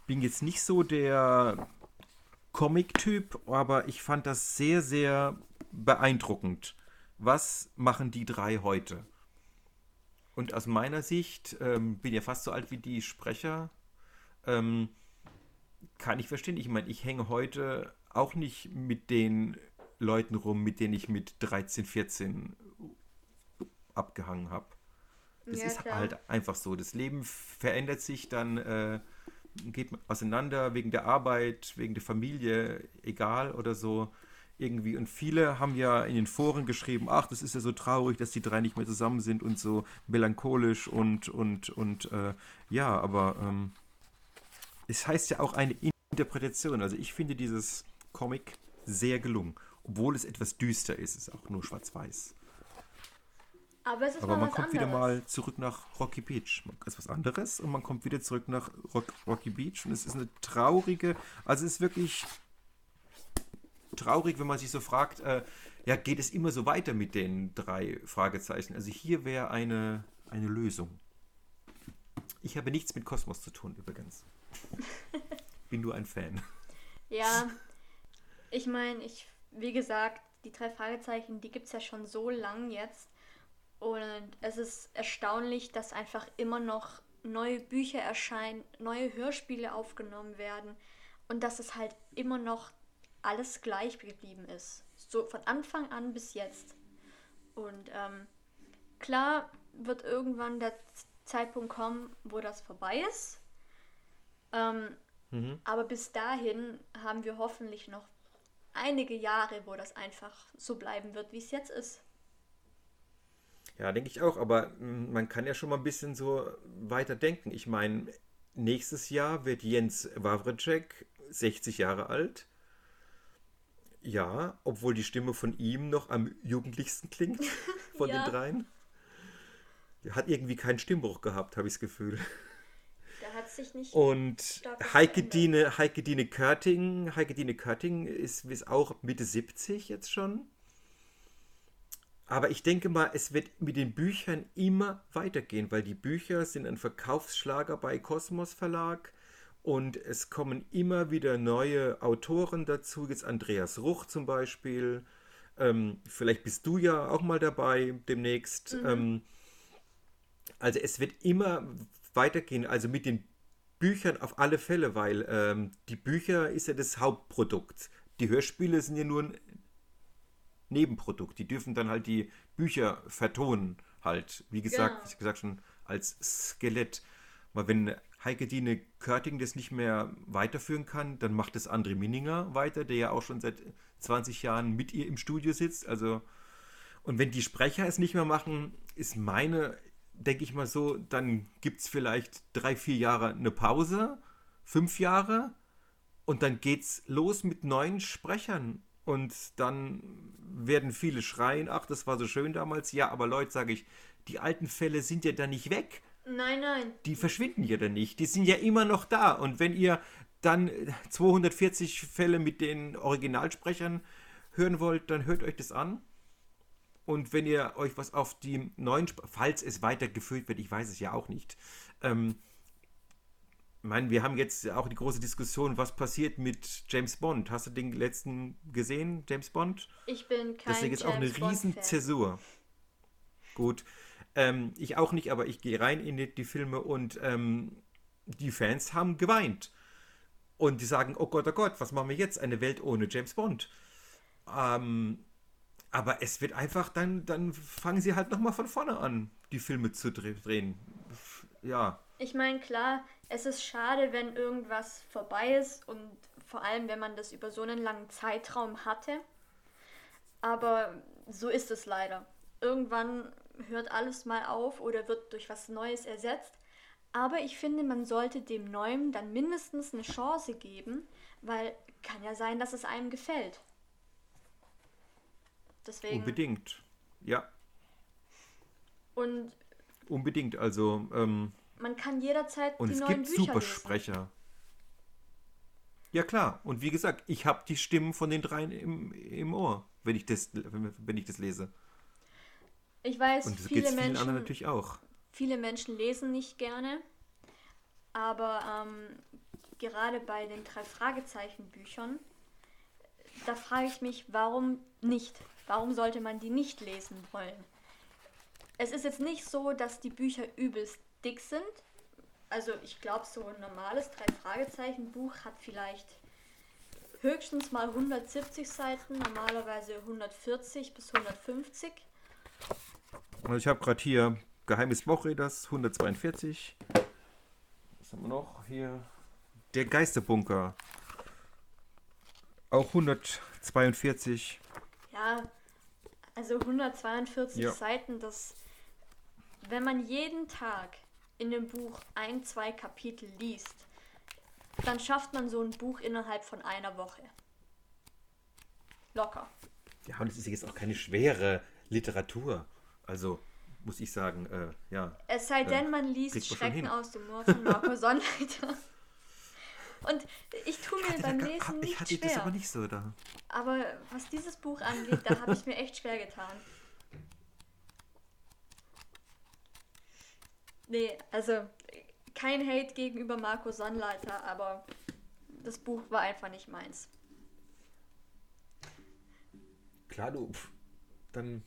bin jetzt nicht so der Comic-Typ, aber ich fand das sehr, sehr beeindruckend. Was machen die drei heute? Und aus meiner Sicht, ähm, bin ja fast so alt wie die Sprecher, ähm, kann ich verstehen. Ich meine, ich hänge heute auch nicht mit den Leuten rum, mit denen ich mit 13, 14 abgehangen habe. Das Ja, ist klar. halt einfach so. Das Leben verändert sich dann, äh, geht auseinander wegen der Arbeit, wegen der Familie, egal oder so. Irgendwie. Und viele haben ja in den Foren geschrieben, ach, das ist ja so traurig, dass die drei nicht mehr zusammen sind und so melancholisch und, und, und äh, ja, aber ähm, es heißt ja auch eine Interpretation. Also ich finde dieses Comic sehr gelungen. Obwohl es etwas düster ist, es ist auch nur schwarz-weiß. Aber es ist Aber man kommt wieder anderes. mal zurück nach Rocky Beach. Das ist was anderes und man kommt wieder zurück nach Rock, Rocky Beach und es ist eine traurige, also es ist wirklich traurig, wenn man sich so fragt, äh, ja, geht es immer so weiter mit den drei Fragezeichen? Also hier wäre eine, eine Lösung. Ich habe nichts mit Kosmos zu tun übrigens. Bin nur ein Fan. Ja, ich meine, ich, wie gesagt, die drei Fragezeichen, die gibt es ja schon so lang jetzt. Und es ist erstaunlich, dass einfach immer noch neue Bücher erscheinen, neue Hörspiele aufgenommen werden und dass es halt immer noch alles gleich geblieben ist. So von Anfang an bis jetzt. Und ähm, klar wird irgendwann der Zeitpunkt kommen, wo das vorbei ist. Ähm, aber bis dahin haben wir hoffentlich noch einige Jahre, wo das einfach so bleiben wird, wie es jetzt ist. Ja, denke ich auch, aber man kann ja schon mal ein bisschen so weiter denken. Ich meine, nächstes Jahr wird Jens Wawrczyk 60 Jahre alt. Ja, obwohl die Stimme von ihm noch am jugendlichsten klingt von Ja. den dreien. Er hat irgendwie keinen Stimmbruch gehabt, habe ich das Gefühl. Der hat sich nicht. Und Heike Dine, Heike Dine Körting, Heike Dine Körting ist, ist auch Mitte 70 jetzt schon. Aber ich denke mal, es wird mit den Büchern immer weitergehen, weil die Bücher sind ein Verkaufsschlager bei Kosmos Verlag und es kommen immer wieder neue Autoren dazu. Jetzt Andreas Ruch zum Beispiel. Ähm, vielleicht bist du ja auch mal dabei demnächst. Mhm. Ähm, also es wird immer weitergehen. Also mit den Büchern auf alle Fälle, weil ähm, die Bücher ist ja das Hauptprodukt. Die Hörspiele sind ja nur ein Nebenprodukt. Die dürfen dann halt die Bücher vertonen, halt, wie gesagt, genau. ich gesagt schon, als Skelett. Weil wenn Heike Dine Körting das nicht mehr weiterführen kann, dann macht es André Minninger weiter, der ja auch schon seit 20 Jahren mit ihr im Studio sitzt. Also, und wenn die Sprecher es nicht mehr machen, ist meine, denke ich mal so, dann gibt es vielleicht drei, vier Jahre eine Pause, fünf Jahre und dann geht's los mit neuen Sprechern. Und dann werden viele schreien, ach, das war so schön damals. Ja, aber Leute, sage ich, die alten Fälle sind ja dann nicht weg. Nein, nein. Die verschwinden ja dann nicht. Die sind ja immer noch da. Und wenn ihr dann 240 Fälle mit den Originalsprechern hören wollt, dann hört euch das an. Und wenn ihr euch was auf die neuen, falls es weitergeführt wird, ich weiß es ja auch nicht, ähm, ich meine, wir haben jetzt auch die große Diskussion, was passiert mit James Bond. Hast du den letzten gesehen, James Bond? Ich bin kein Deswegen ist auch eine riesen Zäsur. Gut. Ähm, ich auch nicht, aber ich gehe rein in die, die Filme und ähm, die Fans haben geweint. Und die sagen, oh Gott, oh Gott, was machen wir jetzt? Eine Welt ohne James Bond. Ähm, aber es wird einfach, dann, dann fangen sie halt nochmal von vorne an, die Filme zu drehen. Ja. Ich meine, klar, es ist schade, wenn irgendwas vorbei ist und vor allem, wenn man das über so einen langen Zeitraum hatte. Aber so ist es leider. Irgendwann hört alles mal auf oder wird durch was Neues ersetzt. Aber ich finde, man sollte dem Neuen dann mindestens eine Chance geben, weil kann ja sein, dass es einem gefällt. Deswegen. Unbedingt, ja. Und. Unbedingt, also. Ähm, man kann jederzeit und die es neuen gibt Bücher Supersprecher. Lesen. Ja klar, und wie gesagt, ich habe die Stimmen von den dreien im, im Ohr, wenn ich das, wenn ich das lese. Ich weiß, und das viele Menschen, anderen natürlich auch. Viele Menschen lesen nicht gerne, aber ähm, gerade bei den drei Fragezeichen Büchern, da frage ich mich, warum nicht? Warum sollte man die nicht lesen wollen? Es ist jetzt nicht so, dass die Bücher übelst dick sind. Also ich glaube, so ein normales Drei-Fragezeichen-Buch hat vielleicht höchstens mal 170 Seiten, normalerweise 140 bis 150. Also ich habe gerade hier Geheimnis Wochreders 142. Was haben wir noch hier? Der Geisterbunker. Auch 142. Ja, also 142 ja. Seiten, das wenn man jeden Tag in dem Buch ein, zwei Kapitel liest, dann schafft man so ein Buch innerhalb von einer Woche. Locker. Ja, und es ist jetzt auch keine schwere Literatur. Also muss ich sagen, äh, ja. Es sei denn, äh, man liest Schrecken aus dem Moor von Marco Sonnleiter. Und ich tue mir ich beim da, Lesen nicht Ich hatte schwer. das aber nicht so da. Aber was dieses Buch angeht, da habe ich mir echt schwer getan. Nee, also kein Hate gegenüber Marco Sonnleiter, aber das Buch war einfach nicht meins. Klar, du, dann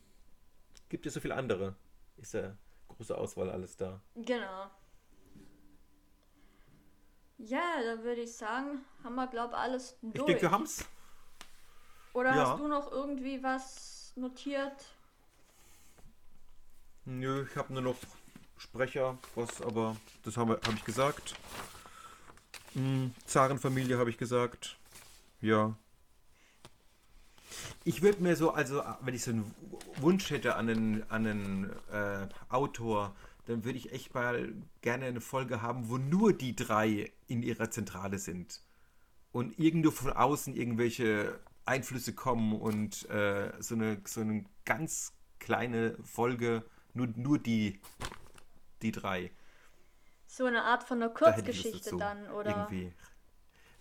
gibt es so viele andere. Ist ja große Auswahl alles da. Genau. Ja, dann würde ich sagen, haben wir, glaube ich, alles durch. Ich denke, wir haben es. Oder ja. hast du noch irgendwie was notiert? Nö, ich habe nur noch Sprecher, was aber, das habe hab ich gesagt. Hm, Zarenfamilie habe ich gesagt. Ja. Ich würde mir so, also wenn ich so einen Wunsch hätte an einen, an einen äh, Autor, dann würde ich echt mal gerne eine Folge haben, wo nur die drei in ihrer Zentrale sind. Und irgendwo von außen irgendwelche Einflüsse kommen und äh, so, eine, so eine ganz kleine Folge, nur, nur die die drei. So eine Art von einer Kurzgeschichte dann, oder? Irgendwie.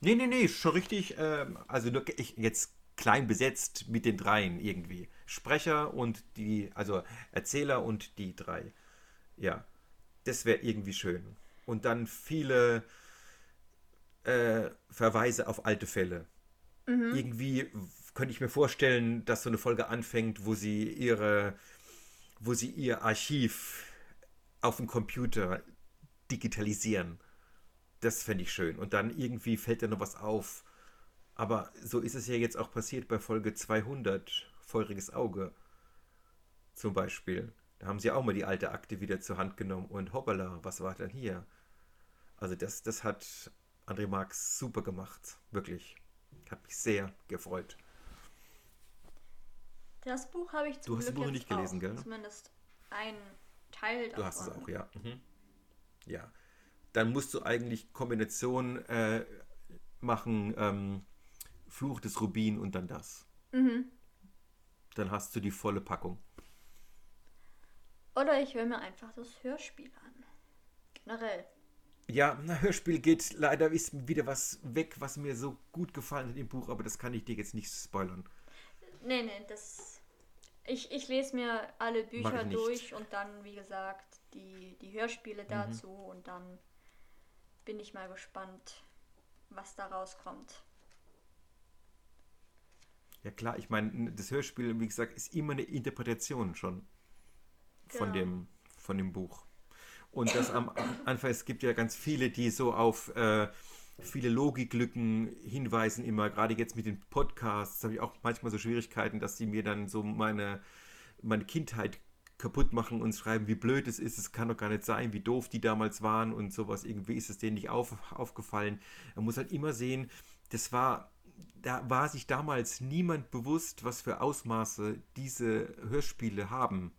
Nee, nee, nee, schon richtig. Ähm, also nur, ich, jetzt klein besetzt mit den dreien irgendwie. Sprecher und die, also Erzähler und die drei. Ja, das wäre irgendwie schön. Und dann viele äh, Verweise auf alte Fälle. Mhm. Irgendwie könnte ich mir vorstellen, dass so eine Folge anfängt, wo sie ihre, wo sie ihr Archiv auf dem Computer digitalisieren. Das fände ich schön. Und dann irgendwie fällt da noch was auf. Aber so ist es ja jetzt auch passiert bei Folge 200, Feuriges Auge zum Beispiel. Da haben sie auch mal die alte Akte wieder zur Hand genommen und hoppala, was war denn hier? Also das, das hat André Marx super gemacht, wirklich. Hat mich sehr gefreut. Das Buch habe ich zum Du hast das Buch nicht gelesen, auch. gell? Zumindest ein Teil davon. Du hast es auch, ja. Mhm. Ja. Dann musst du eigentlich Kombination äh, machen, ähm, Fluch des Rubin und dann das. Mhm. Dann hast du die volle Packung. Oder ich höre mir einfach das Hörspiel an. Generell. Ja, na, Hörspiel geht leider ist wieder was weg, was mir so gut gefallen hat im Buch, aber das kann ich dir jetzt nicht spoilern. Nee, nee, das. Ich, ich lese mir alle Bücher durch und dann, wie gesagt, die, die Hörspiele mhm. dazu und dann bin ich mal gespannt, was da rauskommt. Ja klar, ich meine, das Hörspiel, wie gesagt, ist immer eine Interpretation schon von, genau. dem, von dem Buch. Und das am Anfang, es gibt ja ganz viele, die so auf äh, viele Logiklücken hinweisen, immer, gerade jetzt mit den Podcasts, habe ich auch manchmal so Schwierigkeiten, dass sie mir dann so meine, meine Kindheit kaputt machen und schreiben, wie blöd es ist, es kann doch gar nicht sein, wie doof die damals waren und sowas. Irgendwie ist es denen nicht auf, aufgefallen. Man muss halt immer sehen, das war, da war sich damals niemand bewusst, was für Ausmaße diese Hörspiele haben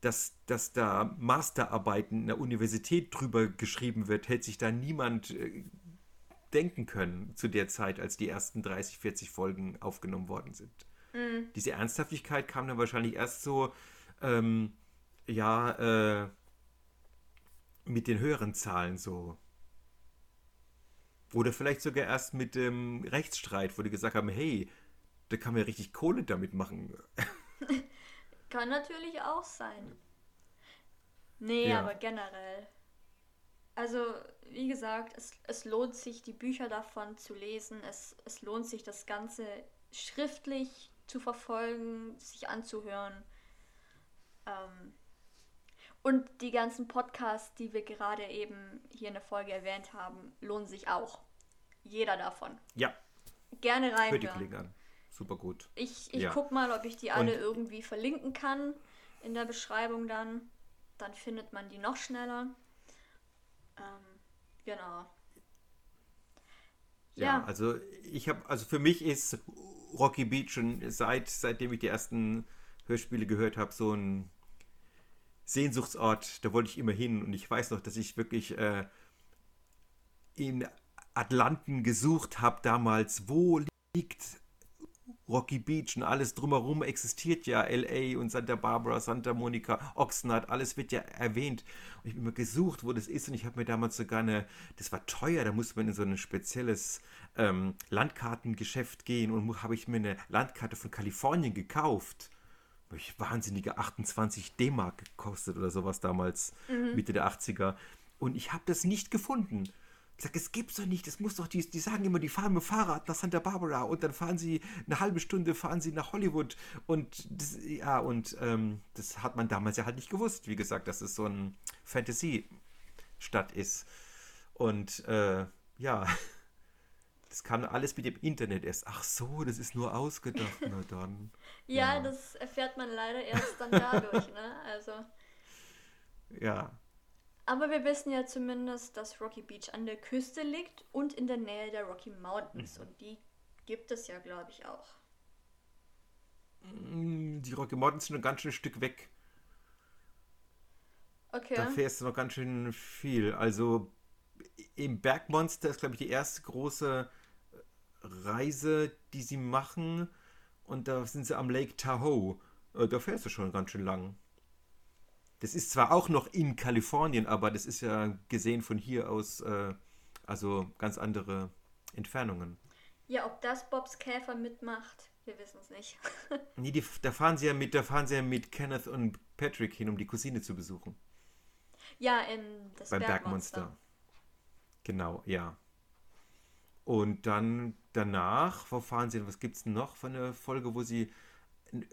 dass, dass da Masterarbeiten in der Universität drüber geschrieben wird, hätte sich da niemand äh, denken können zu der Zeit, als die ersten 30, 40 Folgen aufgenommen worden sind. Mhm. Diese Ernsthaftigkeit kam dann wahrscheinlich erst so, ähm, ja, äh, mit den höheren Zahlen so. Oder vielleicht sogar erst mit dem Rechtsstreit, wo die gesagt haben, hey, da kann man ja richtig Kohle damit machen. Kann natürlich auch sein. Nee, ja. aber generell. Also, wie gesagt, es, es lohnt sich, die Bücher davon zu lesen. Es, es lohnt sich, das Ganze schriftlich zu verfolgen, sich anzuhören. Ähm, und die ganzen Podcasts, die wir gerade eben hier in der Folge erwähnt haben, lohnen sich auch. Jeder davon. Ja. Gerne reinhören super gut. Ich, ich ja. guck mal, ob ich die alle Und irgendwie verlinken kann in der Beschreibung dann. Dann findet man die noch schneller. Ähm, genau. Ja, ja, also ich habe, also für mich ist Rocky Beach schon seit, seitdem ich die ersten Hörspiele gehört habe, so ein Sehnsuchtsort. Da wollte ich immer hin und ich weiß noch, dass ich wirklich äh, in Atlanten gesucht habe damals, wo liegt Rocky Beach und alles drumherum existiert ja, LA und Santa Barbara, Santa Monica, Oxnard, alles wird ja erwähnt. Und ich habe immer gesucht, wo das ist und ich habe mir damals sogar eine, das war teuer, da musste man in so ein spezielles ähm, Landkartengeschäft gehen und habe ich mir eine Landkarte von Kalifornien gekauft. Wahnsinnige 28 D-Mark gekostet oder sowas damals, mhm. Mitte der 80er. Und ich habe das nicht gefunden. Ich sage, es gibt's doch nicht. Es muss doch, die, die sagen immer, die fahren mit dem Fahrrad nach Santa Barbara und dann fahren sie eine halbe Stunde, fahren sie nach Hollywood. Und das, ja, und ähm, das hat man damals ja halt nicht gewusst. Wie gesagt, dass es so ein Fantasy-Stadt ist. Und äh, ja, das kam alles mit dem Internet erst. Ach so, das ist nur ausgedacht. Na dann. ja, ja, das erfährt man leider erst dann dadurch, ne? Also. Ja, aber wir wissen ja zumindest, dass Rocky Beach an der Küste liegt und in der Nähe der Rocky Mountains. Mhm. Und die gibt es ja, glaube ich, auch. Mm, die Rocky Mountains sind ein ganz schön Stück weg. Okay. Da fährst du noch ganz schön viel. Also im Bergmonster ist, glaube ich, die erste große Reise, die sie machen. Und da sind sie am Lake Tahoe. Äh, da fährst du schon ganz schön lang. Das ist zwar auch noch in Kalifornien, aber das ist ja gesehen von hier aus, äh, also ganz andere Entfernungen. Ja, ob das Bobs Käfer mitmacht, wir wissen es nicht. nee, die, da fahren sie ja mit, da fahren sie ja mit Kenneth und Patrick hin, um die Cousine zu besuchen. Ja, in das Beim Bergmonster. Bergmonster. Genau, ja. Und dann danach, wo fahren sie? Was gibt es noch von der Folge, wo sie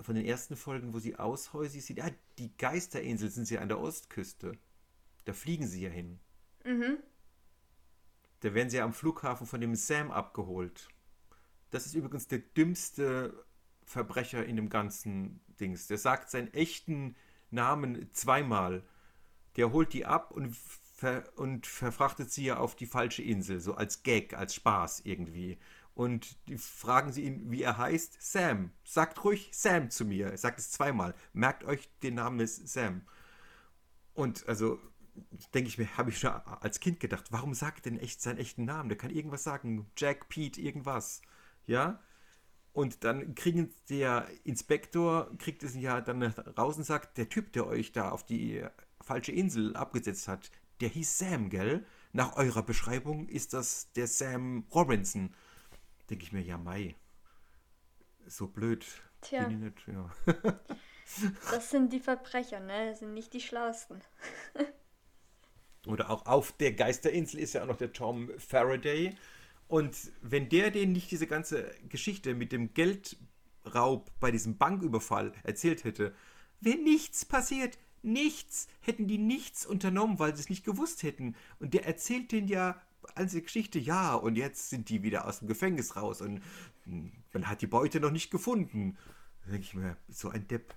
von den ersten Folgen, wo sie aushäusig sind? Ah, die Geisterinsel sind sie an der Ostküste. Da fliegen sie ja hin. Mhm. Da werden sie ja am Flughafen von dem Sam abgeholt. Das ist übrigens der dümmste Verbrecher in dem ganzen Dings. Der sagt seinen echten Namen zweimal. Der holt die ab und, ver und verfrachtet sie ja auf die falsche Insel, so als Gag, als Spaß irgendwie. Und die fragen sie ihn, wie er heißt. Sam. Sagt ruhig Sam zu mir. Er sagt es zweimal. Merkt euch den Namen ist Sam. Und also denke ich mir, habe ich schon als Kind gedacht, warum sagt denn echt seinen echten Namen? Der kann irgendwas sagen. Jack, Pete, irgendwas. Ja? Und dann kriegen der Inspektor, kriegt es ja dann raus und sagt, der Typ, der euch da auf die falsche Insel abgesetzt hat, der hieß Sam, gell? Nach eurer Beschreibung ist das der Sam Robinson. Denke ich mir, ja, Mai. So blöd. Tja. Bin ich nicht, ja. Das sind die Verbrecher, ne? Das sind nicht die Schlausten. Oder auch auf der Geisterinsel ist ja auch noch der Tom Faraday. Und wenn der denen nicht diese ganze Geschichte mit dem Geldraub bei diesem Banküberfall erzählt hätte, wäre nichts passiert. Nichts. Hätten die nichts unternommen, weil sie es nicht gewusst hätten. Und der erzählt denen ja als Geschichte, ja, und jetzt sind die wieder aus dem Gefängnis raus und hm, man hat die Beute noch nicht gefunden. Da denke ich mir, so ein Depp.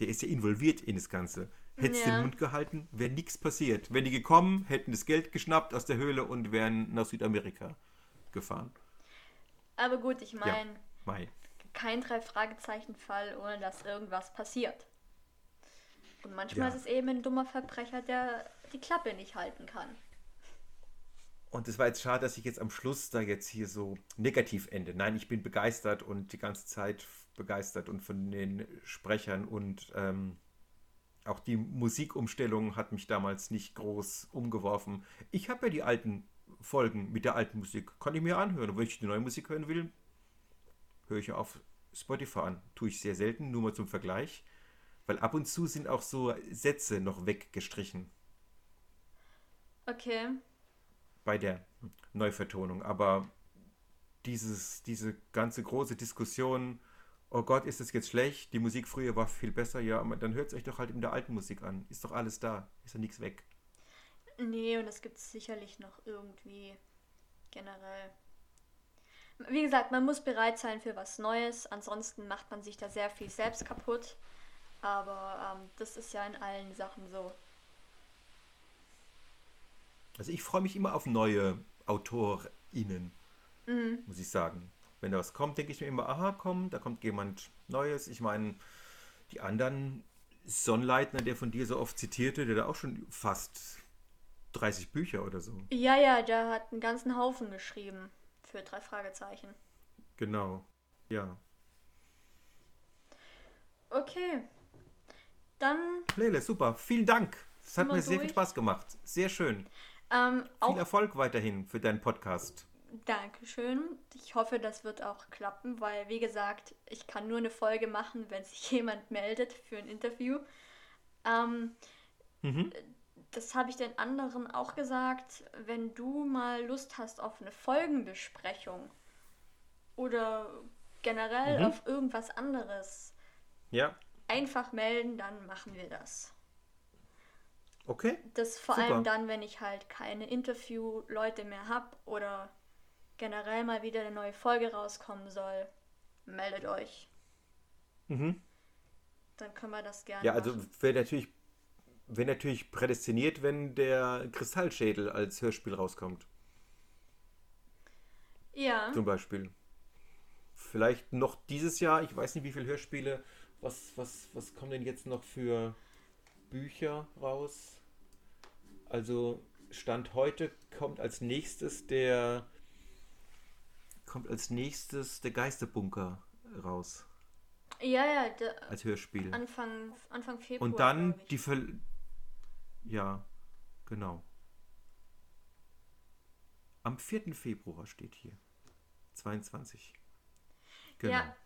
Der ist ja involviert in das Ganze. Hättest Ja. den Mund gehalten, wäre nichts passiert. Wenn die gekommen, hätten das Geld geschnappt aus der Höhle und wären nach Südamerika gefahren. Aber gut, ich meine, Mai. kein Drei-Fragezeichen-Fall, ohne dass irgendwas passiert. Und manchmal Ja. ist es eben ein dummer Verbrecher, der die Klappe nicht halten kann. Und es war jetzt schade, dass ich jetzt am Schluss da jetzt hier so negativ ende. Nein, ich bin begeistert und die ganze Zeit begeistert und von den Sprechern und ähm, auch die Musikumstellung hat mich damals nicht groß umgeworfen. Ich habe ja die alten Folgen mit der alten Musik, kann ich mir anhören. Und wenn ich die neue Musik hören will, höre ich auf Spotify an. Tue ich sehr selten, nur mal zum Vergleich. Weil ab und zu sind auch so Sätze noch weggestrichen Okay. Bei der Neuvertonung. Aber dieses, diese ganze große Diskussion, oh Gott, ist das jetzt schlecht? Die Musik früher war viel besser, ja, aber dann hört es euch doch halt in der alten Musik an. Ist doch alles da, ist doch nichts weg. Nee, und das gibt es sicherlich noch irgendwie generell. Wie gesagt, man muss bereit sein für was Neues, ansonsten macht man sich da sehr viel selbst kaputt. Aber ähm, das ist ja in allen Sachen so. Also ich freue mich immer auf neue AutorInnen, Mhm. muss ich sagen. Wenn da was kommt, denke ich mir immer, aha, komm, da kommt jemand Neues. Ich meine, die anderen Sonnleitner, der von dir so oft zitierte, der da auch schon fast 30 Bücher oder so. Ja, ja, der hat einen ganzen Haufen geschrieben für drei Fragezeichen. Genau. Ja. Okay. Dann Lele, super. Vielen Dank. Es hat mir sehr viel durch? Spaß gemacht. Sehr schön. Ähm, Viel Erfolg weiterhin für deinen Podcast. Dankeschön. Ich hoffe, das wird auch klappen, weil, wie gesagt, ich kann nur eine Folge machen, wenn sich jemand meldet für ein Interview. Ähm, Mhm. das habe ich den anderen auch gesagt. Wenn du mal Lust hast auf eine Folgenbesprechung oder generell Mhm. auf irgendwas anderes, Ja, einfach melden, dann machen wir das. Okay. Das vor Super. allem dann, wenn ich halt keine Interview-Leute mehr habe oder generell mal wieder eine neue Folge rauskommen soll, meldet euch. Mhm. Dann können wir das gerne Ja, also wäre natürlich, wär natürlich prädestiniert, wenn der Kristallschädel als Hörspiel rauskommt, Ja, zum Beispiel. Vielleicht noch dieses Jahr, ich weiß nicht, wie viele Hörspiele, was, was, was kommen denn jetzt noch für Bücher raus? Also Stand heute kommt als nächstes der kommt als nächstes der Geisterbunker raus. Ja, ja, der, als Hörspiel. Anfang, Anfang Februar. Und dann die Ver Ja, genau. Am 4. Februar steht hier. 22. Genau. Ja,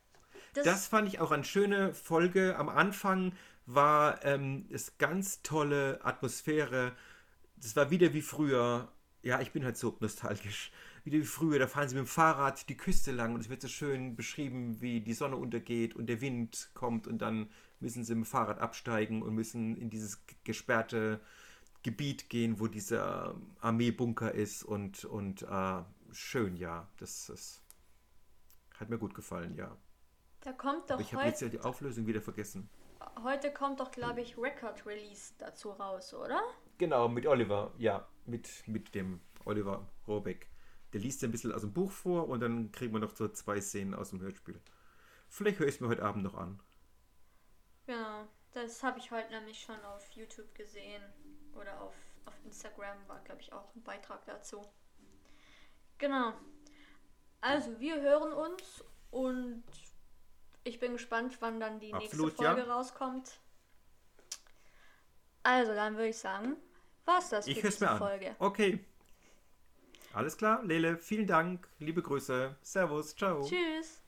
das, Das fand ich auch eine schöne Folge. Am Anfang war ähm, es ganz tolle Atmosphäre. Das war wieder wie früher. Ja, ich bin halt so nostalgisch. Wieder wie früher, da fahren sie mit dem Fahrrad die Küste lang und es wird so schön beschrieben, wie die Sonne untergeht und der Wind kommt und dann müssen sie mit dem Fahrrad absteigen und müssen in dieses gesperrte Gebiet gehen, wo dieser Armeebunker ist und, und äh, schön, ja. Das, das hat mir gut gefallen, ja. da kommt doch Aber ich habe jetzt ja die Auflösung wieder vergessen. heute kommt doch, glaube ich, Record Release dazu raus, oder? Genau, mit Oliver, ja, mit, mit dem Oliver Robeck. Der liest ein bisschen aus dem Buch vor und dann kriegen wir noch so zwei Szenen aus dem Hörspiel. Vielleicht höre ich es mir heute Abend noch an. Genau, das habe ich heute nämlich schon auf YouTube gesehen. Oder auf, auf Instagram war, glaube ich, auch ein Beitrag dazu. Genau. Also, wir hören uns und ich bin gespannt, wann dann die Absolut, nächste Folge ja. rauskommt. Also, dann würde ich sagen, war's das Ich für diese mir an. Folge. Okay. Alles klar, Lele, vielen Dank, liebe Grüße, Servus, ciao. Tschüss.